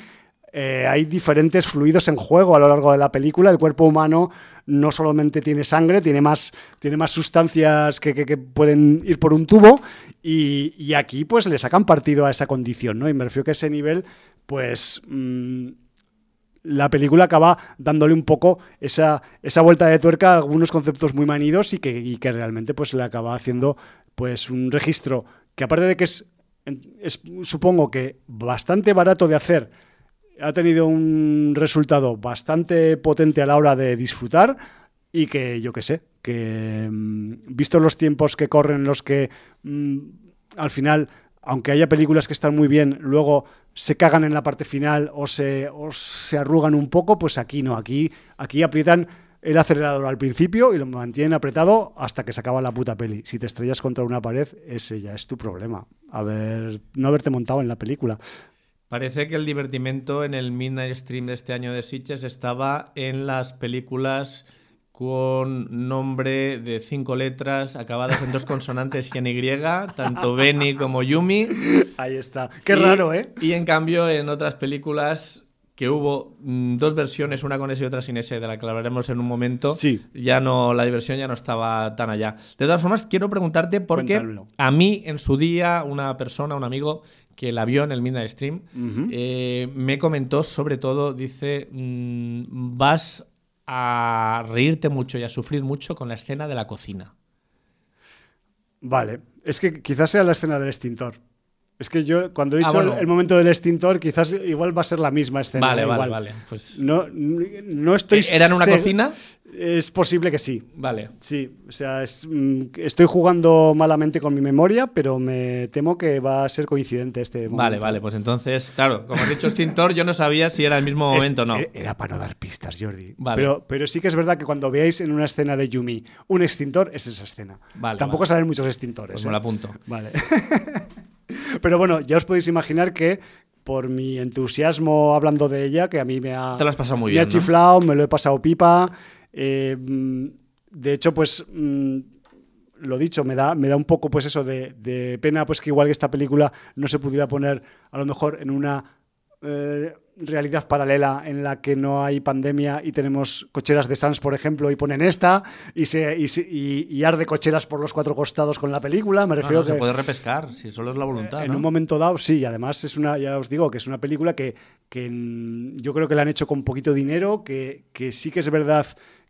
eh, hay diferentes fluidos en juego a lo largo de la película. El cuerpo humano no solamente tiene sangre, tiene más, tiene más sustancias que, pueden ir por un tubo y, aquí pues le sacan partido a esa condición, ¿no? Y me refiero que a ese nivel, pues... Mmm, la película acaba dándole un poco esa, esa vuelta de tuerca a algunos conceptos muy manidos y que, y que realmente pues le acaba haciendo pues un registro que aparte de que es, es supongo que bastante barato de hacer ha tenido un resultado bastante potente a la hora de disfrutar y que yo que sé, que mm, visto los tiempos que corren, los que mmm, al final, aunque haya películas que están muy bien, luego se cagan en la parte final o se, arrugan un poco, pues aquí no, aquí, aquí aprietan el acelerador al principio y lo mantienen apretado hasta que se acaba la puta peli. Si te estrellas contra una pared, ese ya es tu problema. A ver, no haberte montado en la película. Parece que el divertimento en el Midnight Stream de este año de Sitges estaba en las películas con nombre de cinco letras acabadas en dos consonantes y en Y, tanto Benny como Yumi. Ahí está. Qué y, raro, ¿eh? Y en cambio en otras películas que hubo mmm, dos versiones, una con S y otra sin S, de la que hablaremos en un momento, sí. ya no, la diversión ya no estaba tan allá. De todas formas, quiero preguntarte por qué a mí en su día una persona, un amigo, que la vio en el Midnight Stream, uh -huh. eh, me comentó sobre todo, dice, mmm, vas a reírte mucho y a sufrir mucho con la escena de la cocina. Vale, es que quizás sea la escena del extintor. Es que yo, cuando he Ah, dicho el- bueno. el, momento del extintor, quizás igual va a ser la misma escena. Vale, vale, vale. Pues, No, no estoy. ¿Era en una cocina? Es posible que sí. Vale. Sí, o sea, es, mm, estoy jugando malamente con mi memoria, pero me temo que va a ser coincidente este momento. Vale, vale, pues entonces, claro, como has dicho extintor, yo no sabía si era el mismo momento o no. e- Era para no dar pistas, Jordi. Vale. Pero, pero sí que es verdad que cuando veáis en una escena de Yumi un extintor, es esa escena. Vale, Tampoco vale. salen muchos extintores. Pues ¿eh? me lo apunto. Vale. pero bueno, ya os podéis imaginar que por mi entusiasmo hablando de ella, que a mí me ha, Te lo has pasado muy me ha chiflado, me lo he pasado pipa. eh, mm, de hecho, pues mm, lo dicho, me da, me da un poco pues eso de, de pena pues que igual que esta película no se pudiera poner a lo mejor en una eh, realidad paralela en la que no hay pandemia y tenemos cocheras de Sans, por ejemplo, y ponen esta y, se, y, se- y- y arde cocheras por los cuatro costados con la película. Me No, refiero no, se que puede repescar, si solo es la voluntad. en ¿no? un momento dado, sí, y además es una, ya os digo, que es una película que, que yo creo que la han hecho con poquito dinero, que, que sí que es verdad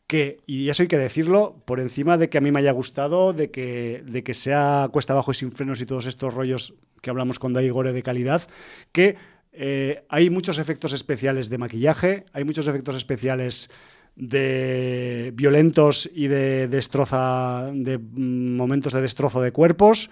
que, y eso hay que decirlo, por encima de que a mí me haya gustado, de que, de que sea cuesta abajo y sin frenos y todos estos rollos que hablamos con Dai Gore de calidad, que eh, hay muchos efectos especiales de maquillaje, hay muchos efectos especiales de violentos y de destroza de mm, momentos de destrozo de cuerpos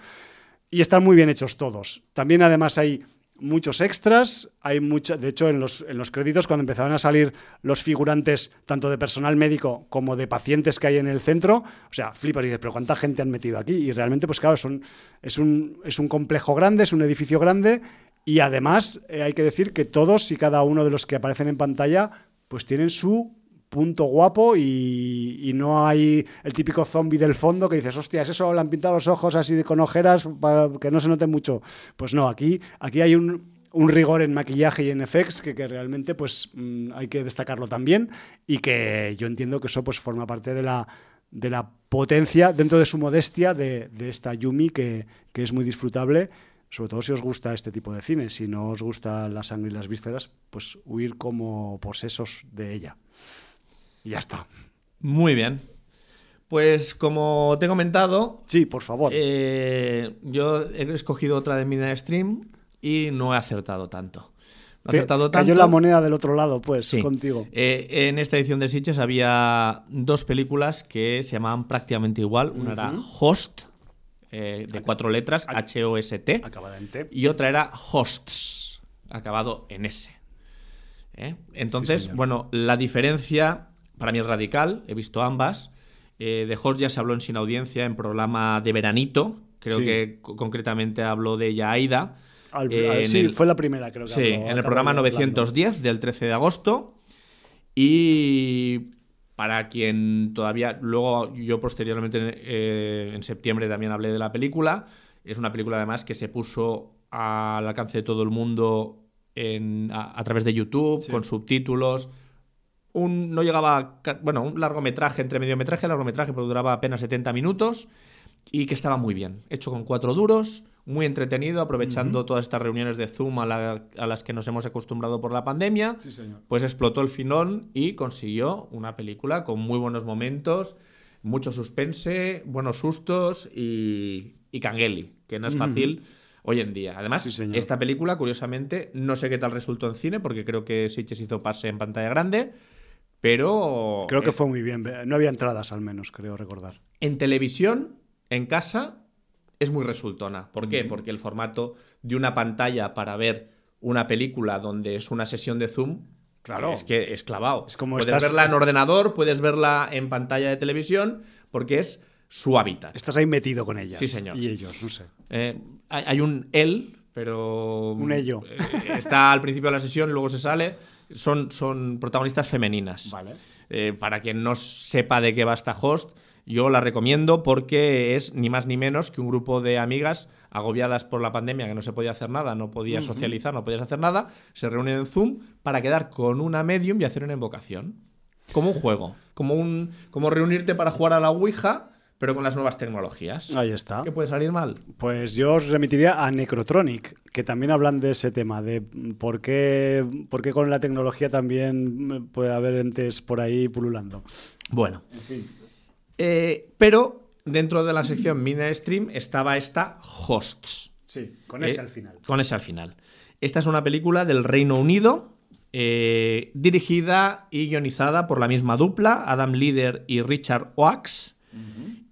y están muy bien hechos todos. También además hay muchos extras, hay mucha, de hecho en los, en los créditos cuando empezaban a salir los figurantes tanto de personal médico como de pacientes que hay en el centro, o sea, flipas y dices, pero ¿cuánta gente han metido aquí? Y realmente pues claro, son, es, un, es un complejo grande, es un edificio grande y además eh, hay que decir que todos y cada uno de los que aparecen en pantalla pues tienen su punto guapo y, no hay el típico zombie del fondo que dices, hostia, ¿es eso? Le han pintado los ojos así con ojeras para que no se note mucho. Pues no, aquí, aquí hay un, un rigor en maquillaje y en effects que, que realmente pues mm, hay que destacarlo también y que yo entiendo que eso pues forma parte de la, de la potencia dentro de su modestia de, de esta Yumi que, que es muy disfrutable. Sobre todo si os gusta este tipo de cine. Si no os gusta la sangre y las vísceras, pues huir como posesos de ella. Y ya está. Muy bien. Pues como te he comentado, Sí, por favor. eh, yo he escogido otra de Midnight Stream y no he acertado tanto. No he acertado cayó tanto. la moneda del otro lado, pues, Sí. contigo. Eh, en esta edición de Sitges había dos películas que se llamaban prácticamente igual. Una era Host, eh, de cuatro letras, H-O-S-T, Acabadamente. y otra era Hosts, acabado en S. ¿Eh? Entonces, bueno, la diferencia para mí es radical, he visto ambas. Eh, de Host ya se habló en Sin Audiencia, en programa de veranito, creo Sí. que co- concretamente habló de ella Aida. Al- Eh, al- en sí, el- fue la primera, creo que Sí, habló- en el programa hablando. 910 del 13 de agosto. Y para quien todavía, luego yo posteriormente eh, en septiembre también hablé de la película. Es una película además que se puso al alcance de todo el mundo en- a, a través de YouTube, Sí. con subtítulos. Un, no llegaba, a bueno, un largometraje entre mediometraje y largometraje, pero duraba apenas 70 minutos y que estaba muy bien. Hecho con cuatro duros, muy entretenido, aprovechando todas estas reuniones de Zoom a, la- a las que nos hemos acostumbrado por la pandemia. Sí, señor. Pues explotó el finón y consiguió una película con muy buenos momentos, mucho suspense, buenos sustos y, y cangueli, que no es fácil hoy en día. Además, Sí, esta película, curiosamente, no sé qué tal resultó en cine, porque creo que Sitges hizo pase en pantalla grande, pero Creo que eh, fue muy bien. No había entradas, al menos, creo recordar. en televisión, en casa, es muy resultona. ¿Por qué? Porque el formato de una pantalla para ver una película donde es una sesión de Zoom, Claro. es que es clavado. Es como puedes estás- verla en ordenador, puedes verla en pantalla de televisión, porque es su hábitat. Estás ahí metido con ellas. Sí, señor. Y ellos, no sé. Eh, hay, hay un él, pero. Un ello. eh, está al principio de la sesión, luego se sale. Son, son protagonistas femeninas. Vale. Eh, para quien no sepa de qué va esta host, yo la recomiendo porque es ni más ni menos que un grupo de amigas agobiadas por la pandemia, que no se podía hacer nada, no podías socializar, no podías hacer nada, se reúnen en Zoom para quedar con una medium y hacer una invocación. Como un juego, como, un, como reunirte para jugar a la Ouija, pero con las nuevas tecnologías. Ahí está. ¿Qué puede salir mal? Pues yo os remitiría a Necrotronic, que también hablan de ese tema, de por qué, por qué con la tecnología también puede haber entes por ahí pululando. Bueno. Eh, pero dentro de la sección Midnight Stream estaba esta Hosts. Sí, con ese Eh, al final. Con ese al final. Esta es una película del Reino Unido, eh, dirigida y guionizada por la misma dupla, Adam Leader y Richard Oakes.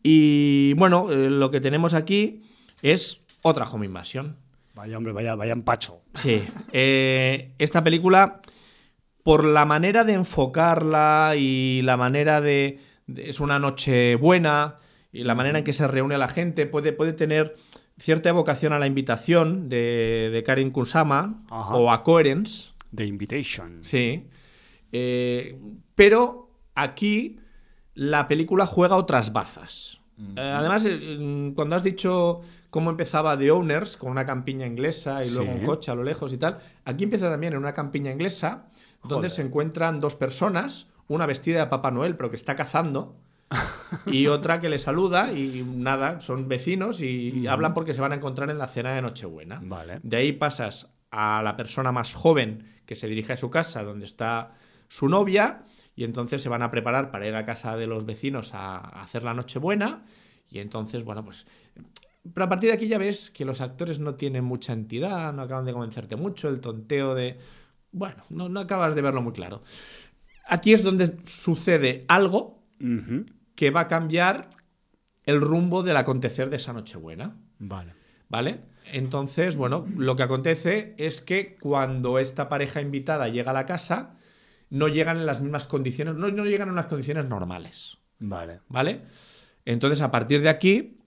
Y bueno, eh, lo que tenemos aquí es otra home invasion. Vaya, hombre, vaya, vaya empacho. Sí. eh, esta película, por la manera de enfocarla y la manera de. Es una noche buena y la manera en que se reúne la gente puede, puede tener cierta evocación a la invitación de, de Karen Kusama Ajá. o a Coherence. The Invitation. Sí. Eh, pero aquí la película juega otras bazas. Eh, además, eh, cuando has dicho cómo empezaba The Owners, con una campiña inglesa y luego Sí. un coche a lo lejos y tal, aquí empieza también en una campiña inglesa donde se encuentran dos personas, una vestida de Papá Noel pero que está cazando y otra que le saluda y nada, son vecinos y hablan porque se van a encontrar en la cena de Nochebuena. Vale. De ahí pasas a la persona más joven que se dirige a su casa, donde está su novia, y entonces se van a preparar para ir a casa de los vecinos a, a hacer la Nochebuena. Y entonces, bueno, pues. Pero a partir de aquí ya ves que los actores no tienen mucha entidad, no acaban de convencerte mucho, el tonteo de. Bueno, no, no acabas de verlo muy claro. Aquí es donde sucede algo que va a cambiar el rumbo del acontecer de esa Nochebuena. Vale. ¿Vale? Entonces, bueno, lo que acontece es que cuando esta pareja invitada llega a la casa, no llegan en las mismas condiciones, no, no llegan en unas condiciones normales. Vale. ¿Vale? Entonces, a partir de aquí,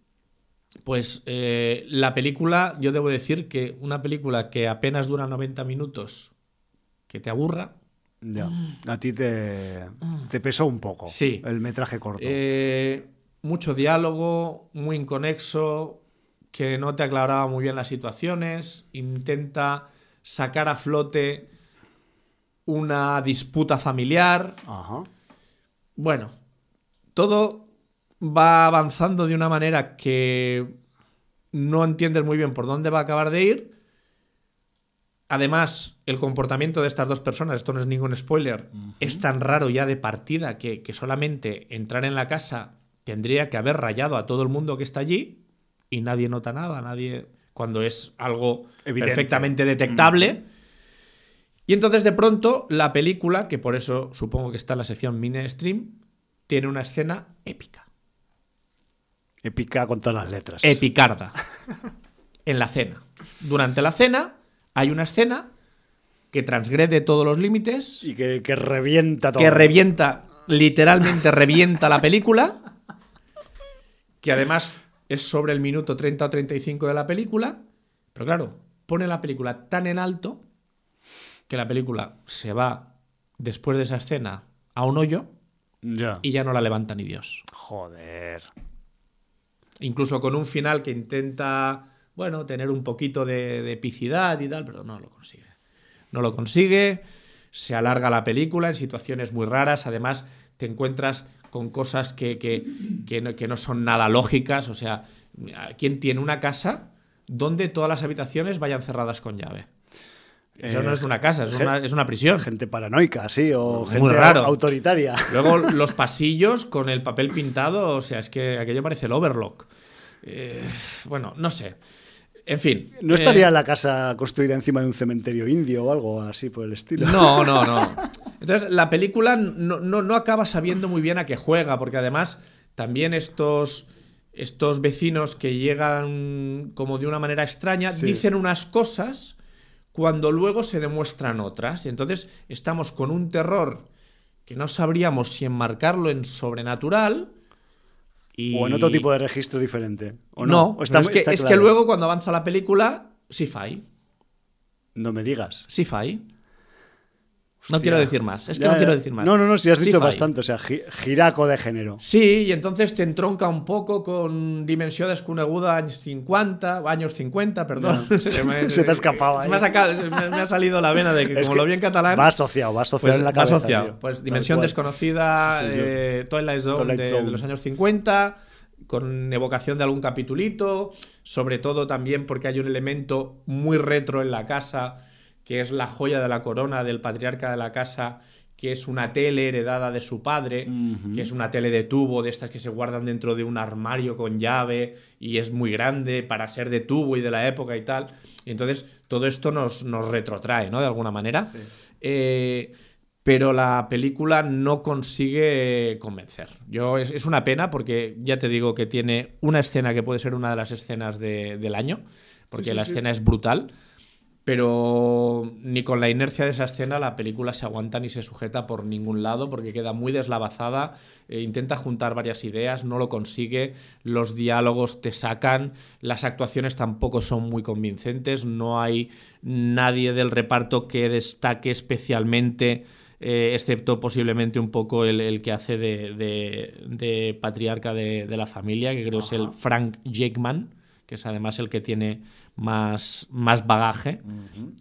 pues eh, la película, yo debo decir que una película que apenas dura 90 minutos, que te aburra, Ya. A ti te, te pesó un poco Sí. el metraje corto. Eh, mucho diálogo, muy inconexo, que no te aclaraba muy bien las situaciones, intenta sacar a flote una disputa familiar. Ajá. Bueno, todo va avanzando de una manera que no entiendes muy bien por dónde va a acabar de ir. Además, el comportamiento de estas dos personas, esto no es ningún spoiler, es tan raro ya de partida que, que solamente entrar en la casa tendría que haber rayado a todo el mundo que está allí y nadie nota nada, nadie cuando es algo Evidente. perfectamente detectable. Y entonces de pronto la película, que por eso supongo que está en la sección mini stream, tiene una escena épica, Épica con todas las letras. epicarda, en la cena. Durante la cena hay una escena que transgrede todos los límites, Y que, que revienta todo. que revienta, literalmente revienta la película, que además es sobre el minuto 30 o 35 de la película, pero claro, pone la película tan en alto que la película se va después de esa escena a un hoyo Ya. y ya no la levanta ni Dios. Joder. Incluso con un final que intenta, bueno, tener un poquito de, de epicidad y tal, pero no lo consigue. No lo consigue, se alarga la película en situaciones muy raras, además te encuentras con cosas que, que- que no, que no son nada lógicas, o sea, ¿quién tiene una casa donde todas las habitaciones vayan cerradas con llave? Eso Eh, no es una casa, es una, es una prisión. Gente paranoica, sí, o Muy gente raro. autoritaria. Luego los pasillos con el papel pintado, o sea, es que aquello parece el Overlock. Eh, bueno, no sé. En fin. ¿No eh, estaría la casa construida encima de un cementerio indio o algo así por el estilo? No, no, no. Entonces, la película no, no- no acaba sabiendo muy bien a qué juega, porque además también estos, estos vecinos que llegan como de una manera extraña Sí. dicen unas cosas cuando luego se demuestran otras. Y entonces estamos con un terror que no sabríamos si enmarcarlo en sobrenatural. Y... O en otro tipo de registro diferente. ¿O No, es, que, está es que claro? luego cuando avanza la película, sí fai. No me digas. Sí fai. No quiero decir más. Es que Ya, no ya. quiero decir más. No, no, no, si has Sí dicho fai. bastante. O sea, gi- giraco de género. Sí, y entonces te entronca un poco con Dimensió desconeguda años 50, años 50, perdón. Se te ha escapado Se ahí. me ha, sacado- se me, me ha salido la vena de que Es como que lo vi en catalán, Va asociado, va asociado pues en la va cabeza. asociado. tío. Pues Dimensión desconocida, Sí, sí, eh, Twilight Zone, Twilight de, Zone. de los años 50, con evocación de algún capitulito, sobre todo también porque hay un elemento muy retro en la casa, que es la joya de la corona del patriarca de la casa, que es una tele heredada de su padre, que es una tele de tubo, de estas que se guardan dentro de un armario con llave y es muy grande para ser de tubo y de la época y tal. Y entonces todo esto nos, nos retrotrae, ¿no? De alguna manera. Eh, pero la película no consigue convencer. Yo, es, una pena porque ya te digo que tiene una escena que puede ser una de las escenas del año, porque la escena es brutal pero ni con la inercia de esa escena la película se aguanta ni se sujeta por ningún lado porque queda muy deslavazada, eh, intenta juntar varias ideas, no lo consigue, los diálogos te sacan, las actuaciones tampoco son muy convincentes, no hay nadie del reparto que destaque especialmente. Eh, excepto posiblemente un poco el, que hace de, patriarca de, la familia, que creo es el Frank Jakeman, que es además el que tiene más, más bagaje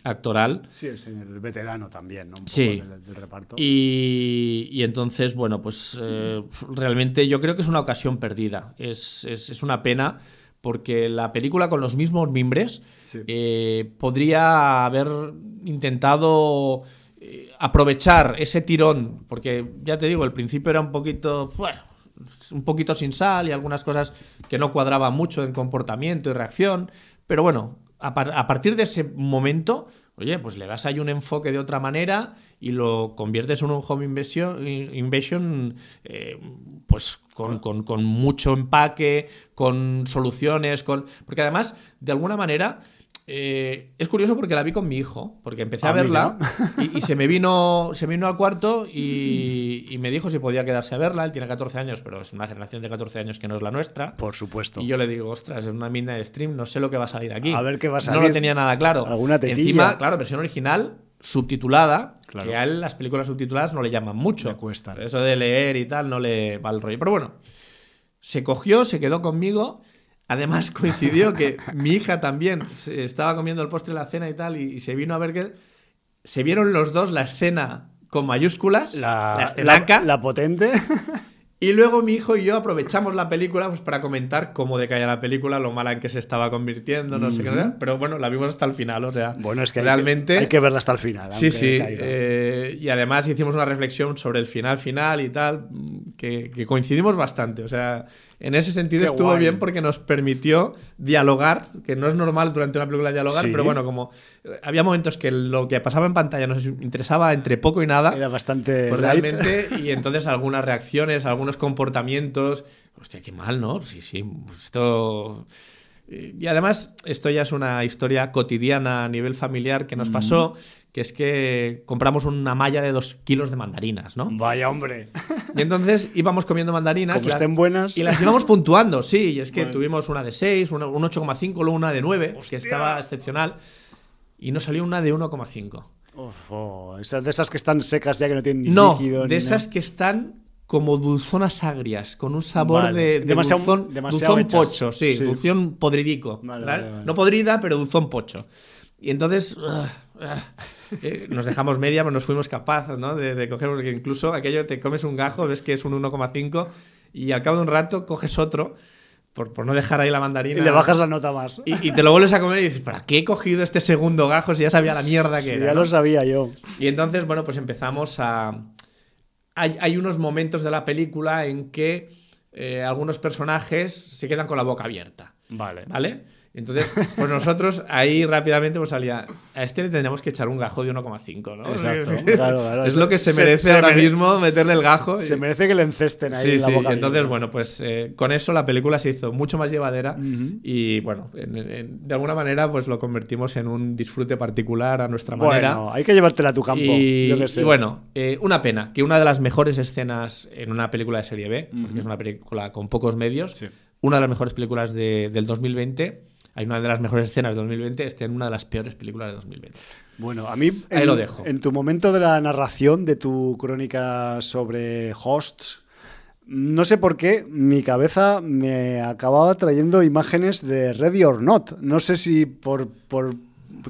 actoral. Sí, es el veterano también, ¿no? sí. Del, reparto. Y, entonces, bueno, pues eh, realmente yo creo que es una ocasión perdida. Es, una pena porque la película con los mismos mimbres eh, podría haber intentado eh, aprovechar ese tirón, porque ya te digo, el principio era un poquito, bueno, un poquito sin sal y algunas cosas que no cuadraban mucho en comportamiento y reacción. Pero bueno, a, partir de ese momento, oye, pues le das ahí un enfoque de otra manera y lo conviertes en un home invasion, eh, pues con, con, mucho empaque, con soluciones, con. Porque además, de alguna manera eh, es curioso porque la vi con mi hijo, porque empecé a ah, verla y, se me vino se vino al cuarto y, me dijo si podía quedarse a verla. Él tiene 14 años, pero es una generación de 14 años que no es la nuestra. Por supuesto. Y yo le digo, ostras, es una mina de stream, no sé lo que va a salir aquí. A ver qué va a salir. No lo tenía nada claro. Alguna tetilla. Encima, claro, versión original, subtitulada, que a él las películas subtituladas no le llaman mucho. Cuesta. Eso de leer y tal no le va el rollo. Pero bueno, se cogió, se quedó conmigo Además coincidió que mi hija también estaba comiendo el postre de la cena y tal y, se vino a ver que se vieron los dos la escena con mayúsculas, la, la, la potente. Y luego mi hijo y yo aprovechamos la película pues, para comentar cómo decaía la película, lo mala en que se estaba convirtiendo, no sé qué. Pero bueno, la vimos hasta el final, o sea. Bueno, es que realmente. Hay que, verla hasta el final. Sí, sí. Eh, y además hicimos una reflexión sobre el final final y tal, que, coincidimos bastante. O sea, en ese sentido estuvo bien porque nos permitió dialogar, que no es normal durante una película dialogar, pero bueno, como había momentos que lo que pasaba en pantalla nos interesaba entre poco y nada. Era bastante. Pues realmente, y entonces algunas reacciones, algunos comportamientos. Hostia, qué mal, ¿no? Sí, sí. Pues esto. Y además, esto ya es una historia cotidiana a nivel familiar que nos pasó, que es que compramos una malla de dos kilos de mandarinas, ¿no? Vaya hombre. Y entonces íbamos comiendo mandarinas. Como estén buenas. Y las íbamos puntuando, sí. Y es que tuvimos una de 6, un 8,5, luego una de 9, que estaba excepcional y nos salió una de 1,5. Oh, esas de esas que están secas ya que no tienen ni no, líquido. de esas que están como dulzonas agrias, con un sabor de, demasiado, dulzón, dulzón pocho, sí, dulzón podridico. no podrida, pero dulzón pocho. Y entonces nos dejamos media, pero nos fuimos capaces ¿no? de, de coger, porque incluso aquello te comes un gajo, ves que es un 1,5 y al cabo de un rato coges otro por, no dejar ahí la mandarina. Y le bajas la nota más. Y, te lo vuelves a comer y dices, ¿para qué he cogido este segundo gajo si ya sabía la mierda que era? Ya lo sabía yo. Y entonces, bueno, pues empezamos a. Hay, unos momentos de la película en que eh, algunos personajes se quedan con la boca abierta. Vale. ¿Vale? Entonces, pues nosotros ahí rápidamente pues salía, a este le tendríamos que echar un gajo de 1,5, ¿no? Exacto, claro, claro. Es lo que se merece ahora mismo meterle el gajo. Se merece que le encesten ahí sí, en la boca sí. Entonces, bueno, pues eh, con eso la película se hizo mucho más llevadera y, bueno, de alguna manera pues lo convertimos en un disfrute particular a nuestra manera. Bueno, hay que llevártela a tu campo. Y, bueno, eh, una pena que una de las mejores escenas en una película de serie B, porque es una película con pocos medios, una de las mejores películas del 2020 hay una de las mejores escenas de 2020, esté en una de las peores películas de 2020. Bueno, a mí Ahí lo dejo. en tu momento de la narración de tu crónica sobre hosts, no sé por qué, mi cabeza me acababa trayendo imágenes de Ready or Not. No sé si por, por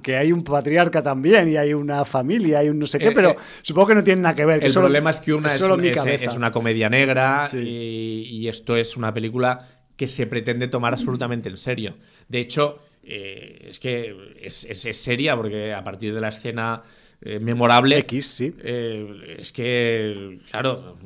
que hay un patriarca también y hay una familia, hay un no sé qué, eh, pero eh, supongo que no tiene nada que ver. el problema es que una es, es, una comedia negra y, esto es una película que se pretende tomar absolutamente en serio. De hecho, eh, es que es, seria porque a partir de la escena eh, memorable. X, sí. Eh, es que, claro,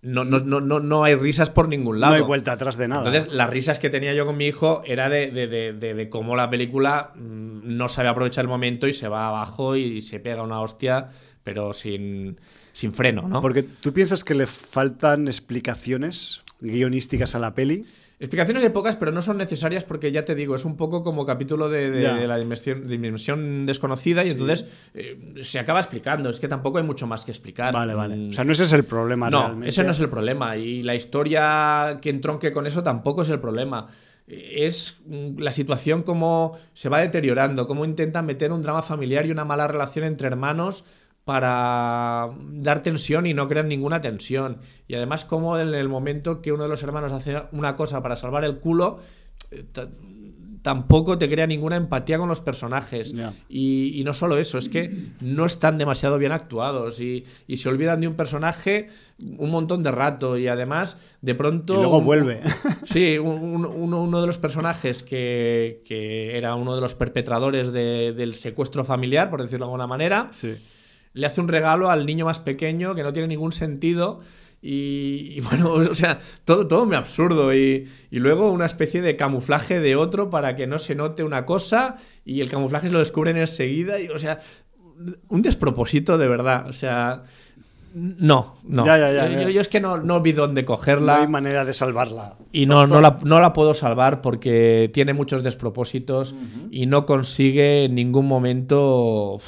no, no, no, no, no hay risas por ningún lado. No hay vuelta atrás de nada. Entonces, las risas que tenía yo con mi hijo era de, de- de- de- de cómo la película mm, no sabe aprovechar el momento y se va abajo y se pega una hostia, pero sin, sin freno, ¿no? Porque tú piensas que le faltan explicaciones guionísticas a la peli. Explicaciones hay pocas, pero no son necesarias porque ya te digo, es un poco como capítulo de, de- de la dimensión, dimensión desconocida y entonces eh, se acaba explicando. Es que tampoco hay mucho más que explicar. Vale, vale. Mm, O sea, no ese es el problema no, realmente. ese no es el problema. Y la historia que entronque con eso tampoco es el problema. Es mm, la situación como se va deteriorando, cómo intentan meter un drama familiar y una mala relación entre hermanos para dar tensión y no crear ninguna tensión. Y además cómo en el momento que uno de los hermanos hace una cosa para salvar el culo, eh, ta- tampoco te crea ninguna empatía con los personajes. Y, y no solo eso, es que no están demasiado bien actuados y, y se olvidan de un personaje un montón de rato y además de pronto... Y luego un- vuelve. Sí, un- un- uno, uno de los personajes que, que era uno de los perpetradores de- del secuestro familiar, por decirlo de alguna manera, Sí. Le hace un regalo al niño más pequeño que no tiene ningún sentido. Y, y bueno, o sea, todo, todo muy absurdo. Y, y luego una especie de camuflaje de otro para que no se note una cosa. Y el camuflaje se lo descubren enseguida. Y, o sea, un despropósito de verdad. O sea, no, no. Ya, ya, ya, yo, es que no, no vi dónde No cogerla. hay manera de salvarla. Y no, no, la, no la puedo salvar porque tiene muchos despropósitos y no consigue en ningún momento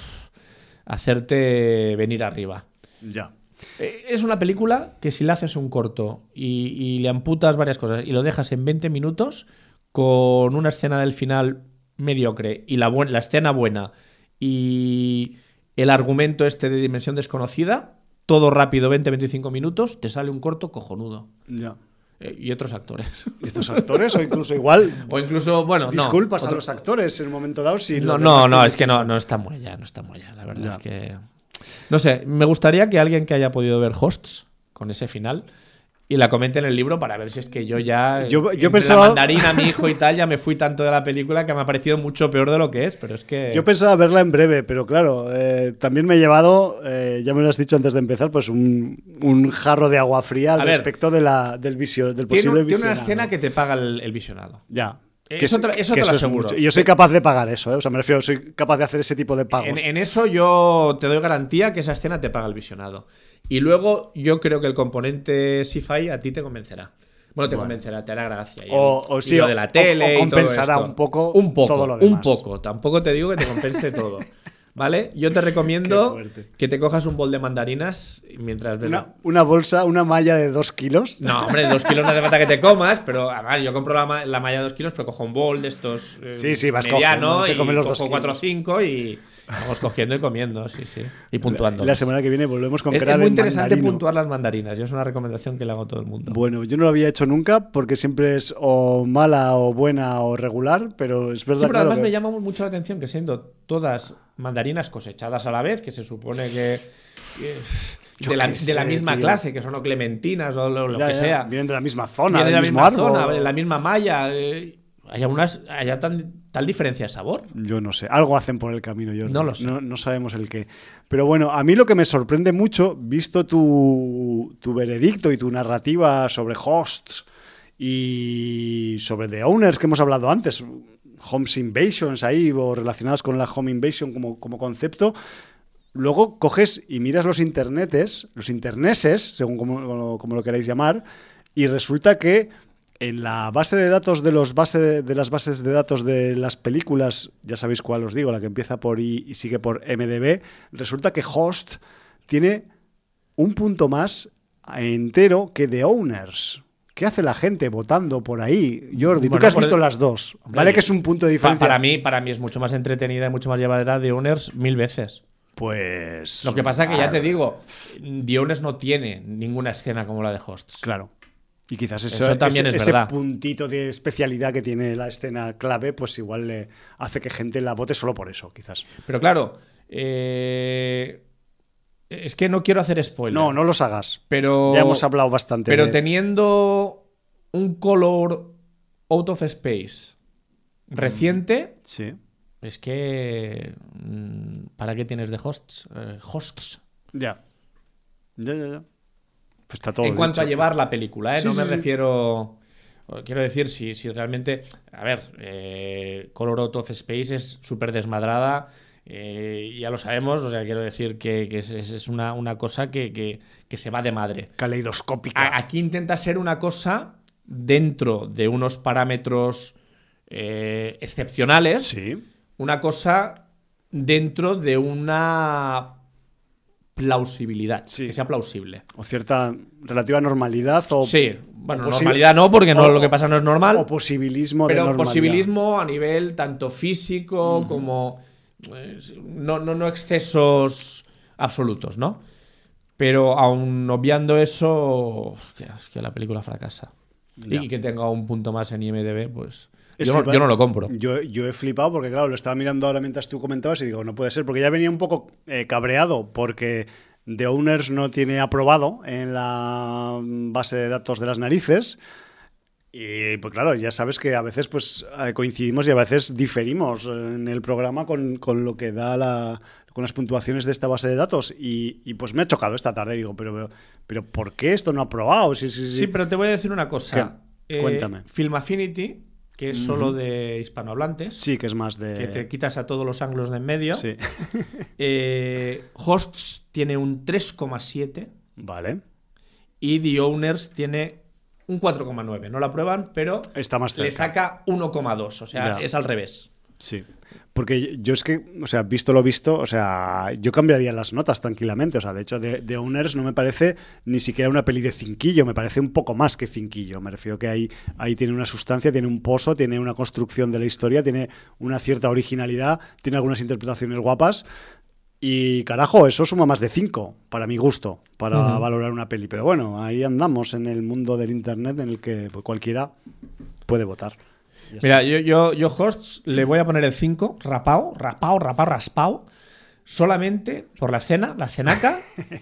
hacerte venir arriba. Ya. Eh, Es una película que si le haces un corto y, y le amputas varias cosas y lo dejas en 20 minutos con una escena del final mediocre y la, la escena buena y el argumento este de dimensión desconocida, todo rápido, 20-25 minutos, te sale un corto cojonudo. Ya. Eh, y otros actores. ¿Y estos actores? O incluso igual. O incluso, bueno, no, disculpas a los actores en un momento dado. Si No, no, no, es que no, no está muy allá, no está muy allá, la verdad Ya. es que... No sé, me gustaría que alguien que haya podido ver Hosts con ese final y la comente en el libro para ver si es que yo ya... Yo- yo entre pensaba- La mandarina, mi hijo y tal, ya me fui tanto de la película que me ha parecido mucho peor de lo que es, pero es que... Yo pensaba verla en breve, pero claro, eh, también me he llevado, eh, ya me lo has dicho antes de empezar, pues un, un jarro de agua fría al A ver. respecto de la, del, visio, del tiene, posible un- tiene una escena que te paga el, el visionado. Ya. Eso te- eso te lo aseguro. yo soy capaz de pagar eso, ¿eh? o sea, me refiero, soy capaz de hacer ese tipo de pagos. En, en eso yo te doy garantía que esa escena te paga el visionado. Y luego yo creo que el componente sci-fi a ti te convencerá. Bueno, te convencerá, te hará gracia. Y, O- el- o y sí, lo o- de la o- tele o y todo compensará esto. un poco un poco, todo lo un poco. Tampoco te digo que te compense todo. ¿Vale? Yo te recomiendo que te cojas un bol de mandarinas mientras ves. una, una bolsa, una malla de dos kilos. No, hombre, dos kilos no hace falta que te comas, pero además yo compro la, la malla de dos kilos, pero cojo un bol de estos eh, Sí, sí, vas mediano cogiendo, te y comes los dos cojo cuatro o cinco y vamos cogiendo y comiendo, sí, sí. Y puntuando. La semana que viene volvemos con es, es muy interesante mandarino. puntuar las mandarinas. Yo es una recomendación que le hago a todo el mundo. Bueno, yo no lo había hecho nunca porque siempre es o mala o buena o regular, pero es verdad Sí, pero claro, además que- me llama mucho la atención que siendo todas mandarinas cosechadas a la vez, que se supone que, de, la, de la misma tío. clase, que son o clementinas o lo, lo Ya, que ya, sea. Vienen de la misma zona, de la mismo misma árbol. zona, de la misma malla. eh, haya unas, haya tan, tal diferencia de sabor. Yo no sé, algo hacen por el camino, yo No lo sé. No, no sabemos el qué. Pero bueno, a mí lo que me sorprende mucho, visto tu, tu veredicto y tu narrativa sobre hosts y sobre The Owners que hemos hablado antes, Homes Invasions ahí, o relacionadas con la Home Invasion como, como concepto, luego coges y miras los internetes, los interneses, según como, como- como lo queráis llamar, y resulta que en la base de datos de los base de, de las bases de datos de las películas, ya sabéis cuál os digo, la que empieza por I y sigue por MDB, resulta que Host tiene un punto más entero que The Owners. ¿Qué hace la gente votando por ahí? Jordi, tú Bueno, que has visto el- las dos. Vale que es un punto de diferencia. para, mí, para mí es mucho más entretenida y mucho más llevadera de Owners mil veces. Pues. Lo que pasa que ya te digo, The Owners no tiene ninguna escena como la de Hosts. Claro. Y quizás eso, Eso también ese, es ese verdad. puntito de especialidad que tiene la escena clave, pues igual le hace que gente la vote solo por eso, quizás. Pero claro, eh, es que no quiero hacer spoiler. No, no los hagas. Pero, Ya hemos hablado bastante. Pero de- teniendo un color out of space reciente, Sí. es que mm, ¿Para qué tienes de hosts? Eh, hosts. Ya. Ya, ya, ya. Pues está todo en cuanto a llevar la película, ¿eh? Sí, no sí, me sí. refiero. Quiero decir, si, si realmente. A ver, eh, Color Out of Space es súper desmadrada. eh, ya lo sabemos, o sea, quiero decir que, que es, es- una, una cosa que, que- que se va de madre. Caleidoscópica. A- Aquí intenta ser una cosa dentro de unos parámetros eh, excepcionales, Sí. una cosa dentro de una plausibilidad, Sí. que sea plausible. O cierta relativa normalidad o, sí, bueno, o normalidad no, porque no o- lo que pasa no es normal, o posibilismo de pero normalidad. posibilismo a nivel tanto físico como eh, no, no, no excesos absolutos, ¿no? Pero aun obviando eso, hostia, es que la película fracasa. Ya. Y que tenga un punto más en IMDB, pues Es yo no, flipante. yo no lo compro. Yo, yo he flipado porque, claro, lo estaba mirando ahora mientras tú comentabas y digo, no puede ser, porque ya venía un poco eh, cabreado porque The Owners no tiene aprobado en la base de datos de las narices. Y pues claro, ya sabes que a veces pues eh, coincidimos y a veces diferimos en el programa con, con lo que da la, con las puntuaciones de esta base de datos. Y, y, pues me ha chocado esta tarde. Digo, pero, pero ¿por qué esto no ha aprobado? Sí, sí, sí. Sí, pero te voy a decir una cosa. Cuéntame. Film Affinity, que es solo de hispanohablantes, Sí, que es más de... que te quitas a todos los anglos de en medio. Sí. Eh, Hosts tiene un 3,7 vale. y The Owners tiene un 4,9. No la prueban, pero Está más le saca 1,2. O sea, Ya. es al revés. Sí. Porque yo es que, o sea, visto lo visto, o sea, yo cambiaría las notas tranquilamente. O sea, de hecho, de, de Owners no me parece ni siquiera una peli de cinquillo, me parece un poco más que cinquillo. Me refiero que ahí, ahí tiene una sustancia, tiene un pozo, tiene una construcción de la historia, tiene una cierta originalidad, tiene algunas interpretaciones guapas. Y carajo, eso suma más de 5, para mi gusto, para Ujú. valorar una peli. Pero bueno, ahí andamos en el mundo del internet en el que pues, cualquiera puede votar. Mira, yo, yo, yo Hosts le voy a poner el 5, rapao, rapao, rapao, raspao, solamente por la escena, la escenaca,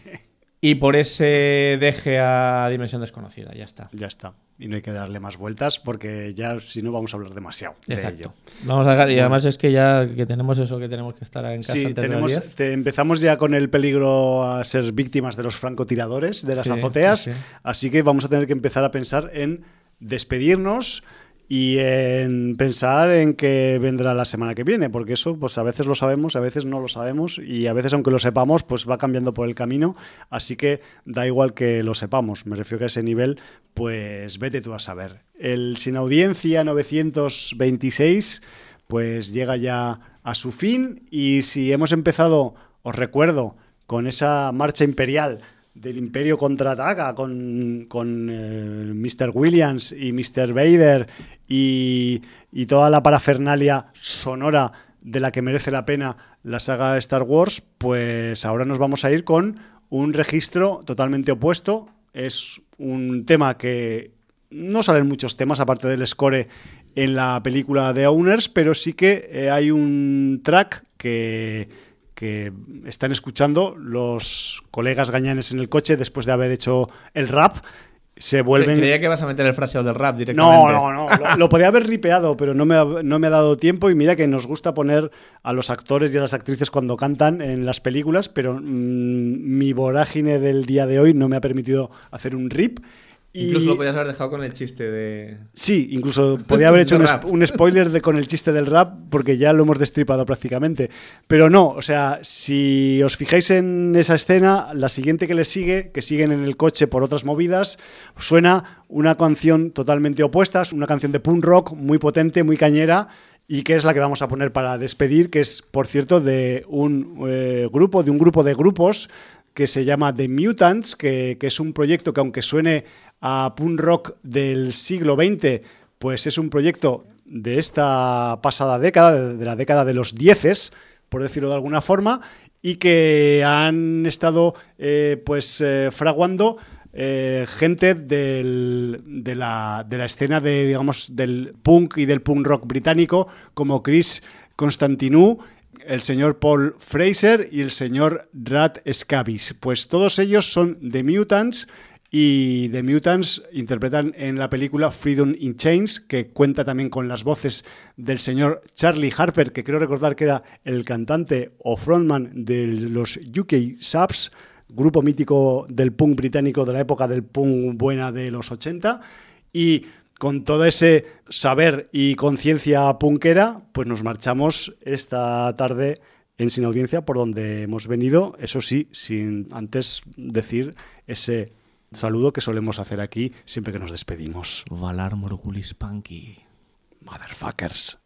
y por ese deje a Dimensión Desconocida. Ya está. Ya está. Y no hay que darle más vueltas porque ya si no vamos a hablar demasiado de Exacto. ello. Vamos a dejar, y además es que ya que tenemos eso que tenemos que estar en casa Sí, antes de las tenemos, 10. te- empezamos ya con el peligro a ser víctimas de los francotiradores de las Sí, azoteas, sí, sí. así que vamos a tener que empezar a pensar en despedirnos y en pensar en qué vendrá la semana que viene, porque eso pues a veces lo sabemos, a veces no lo sabemos y a veces aunque lo sepamos pues va cambiando por el camino, así que da igual que lo sepamos, me refiero que a ese nivel pues vete tú a saber. El sin audiencia 926 pues llega ya a su fin y si hemos empezado, os recuerdo, con esa marcha imperial del Imperio contraataca con, con eh, Mr. Williams y Mr. Vader y, y toda la parafernalia sonora de la que merece la pena la saga Star Wars, pues ahora nos vamos a ir con un registro totalmente opuesto. Es un tema que no salen muchos temas aparte del score en la película de Owners, pero sí que eh, hay un track que, que están escuchando los colegas gañanes en el coche después de haber hecho el rap. Se vuelven. Creía que vas a meter el fraseo del rap directamente. No, no, no. Lo, lo podía haber ripeado, pero no me, ha, no me ha dado tiempo. Y mira que nos gusta poner a los actores y a las actrices cuando cantan en las películas, pero mmm, mi vorágine del día de hoy no me ha permitido hacer un rip. Incluso lo podías haber dejado con el chiste de. Sí, incluso podía haber hecho un, spoiler de, con el chiste del rap, porque ya lo hemos destripado prácticamente. Pero no, o sea, si os fijáis en esa escena, la siguiente que le sigue, que siguen en el coche por otras movidas, suena una canción totalmente opuesta, una canción de punk rock muy potente, muy cañera. Y que es la que vamos a poner para despedir, que es, por cierto, de un eh, grupo, de un grupo de grupos que se llama The Mutants, que, que es un proyecto que aunque suene a punk rock del siglo XX, pues es un proyecto de esta pasada década, de la década de los dieces, por decirlo de alguna forma, y que han estado eh, pues eh, fraguando eh, gente del, de, la, de, la, escena de, digamos, del punk y del punk rock británico, como Chris Constantinou, el señor Paul Fraser y el señor Rat Scabies. Pues todos ellos son The Mutants y The Mutants interpretan en la película Freedom in Chains, que cuenta también con las voces del señor Charlie Harper, que creo recordar que era el cantante o frontman de los UK Subs, grupo mítico del punk británico de la época del punk buena de los 80. Y con todo ese saber y conciencia punkera, pues nos marchamos esta tarde en Sin Audiencia por donde hemos venido, eso sí, sin antes decir ese saludo que solemos hacer aquí siempre que nos despedimos. Valar Morgulis Punky. Motherfuckers.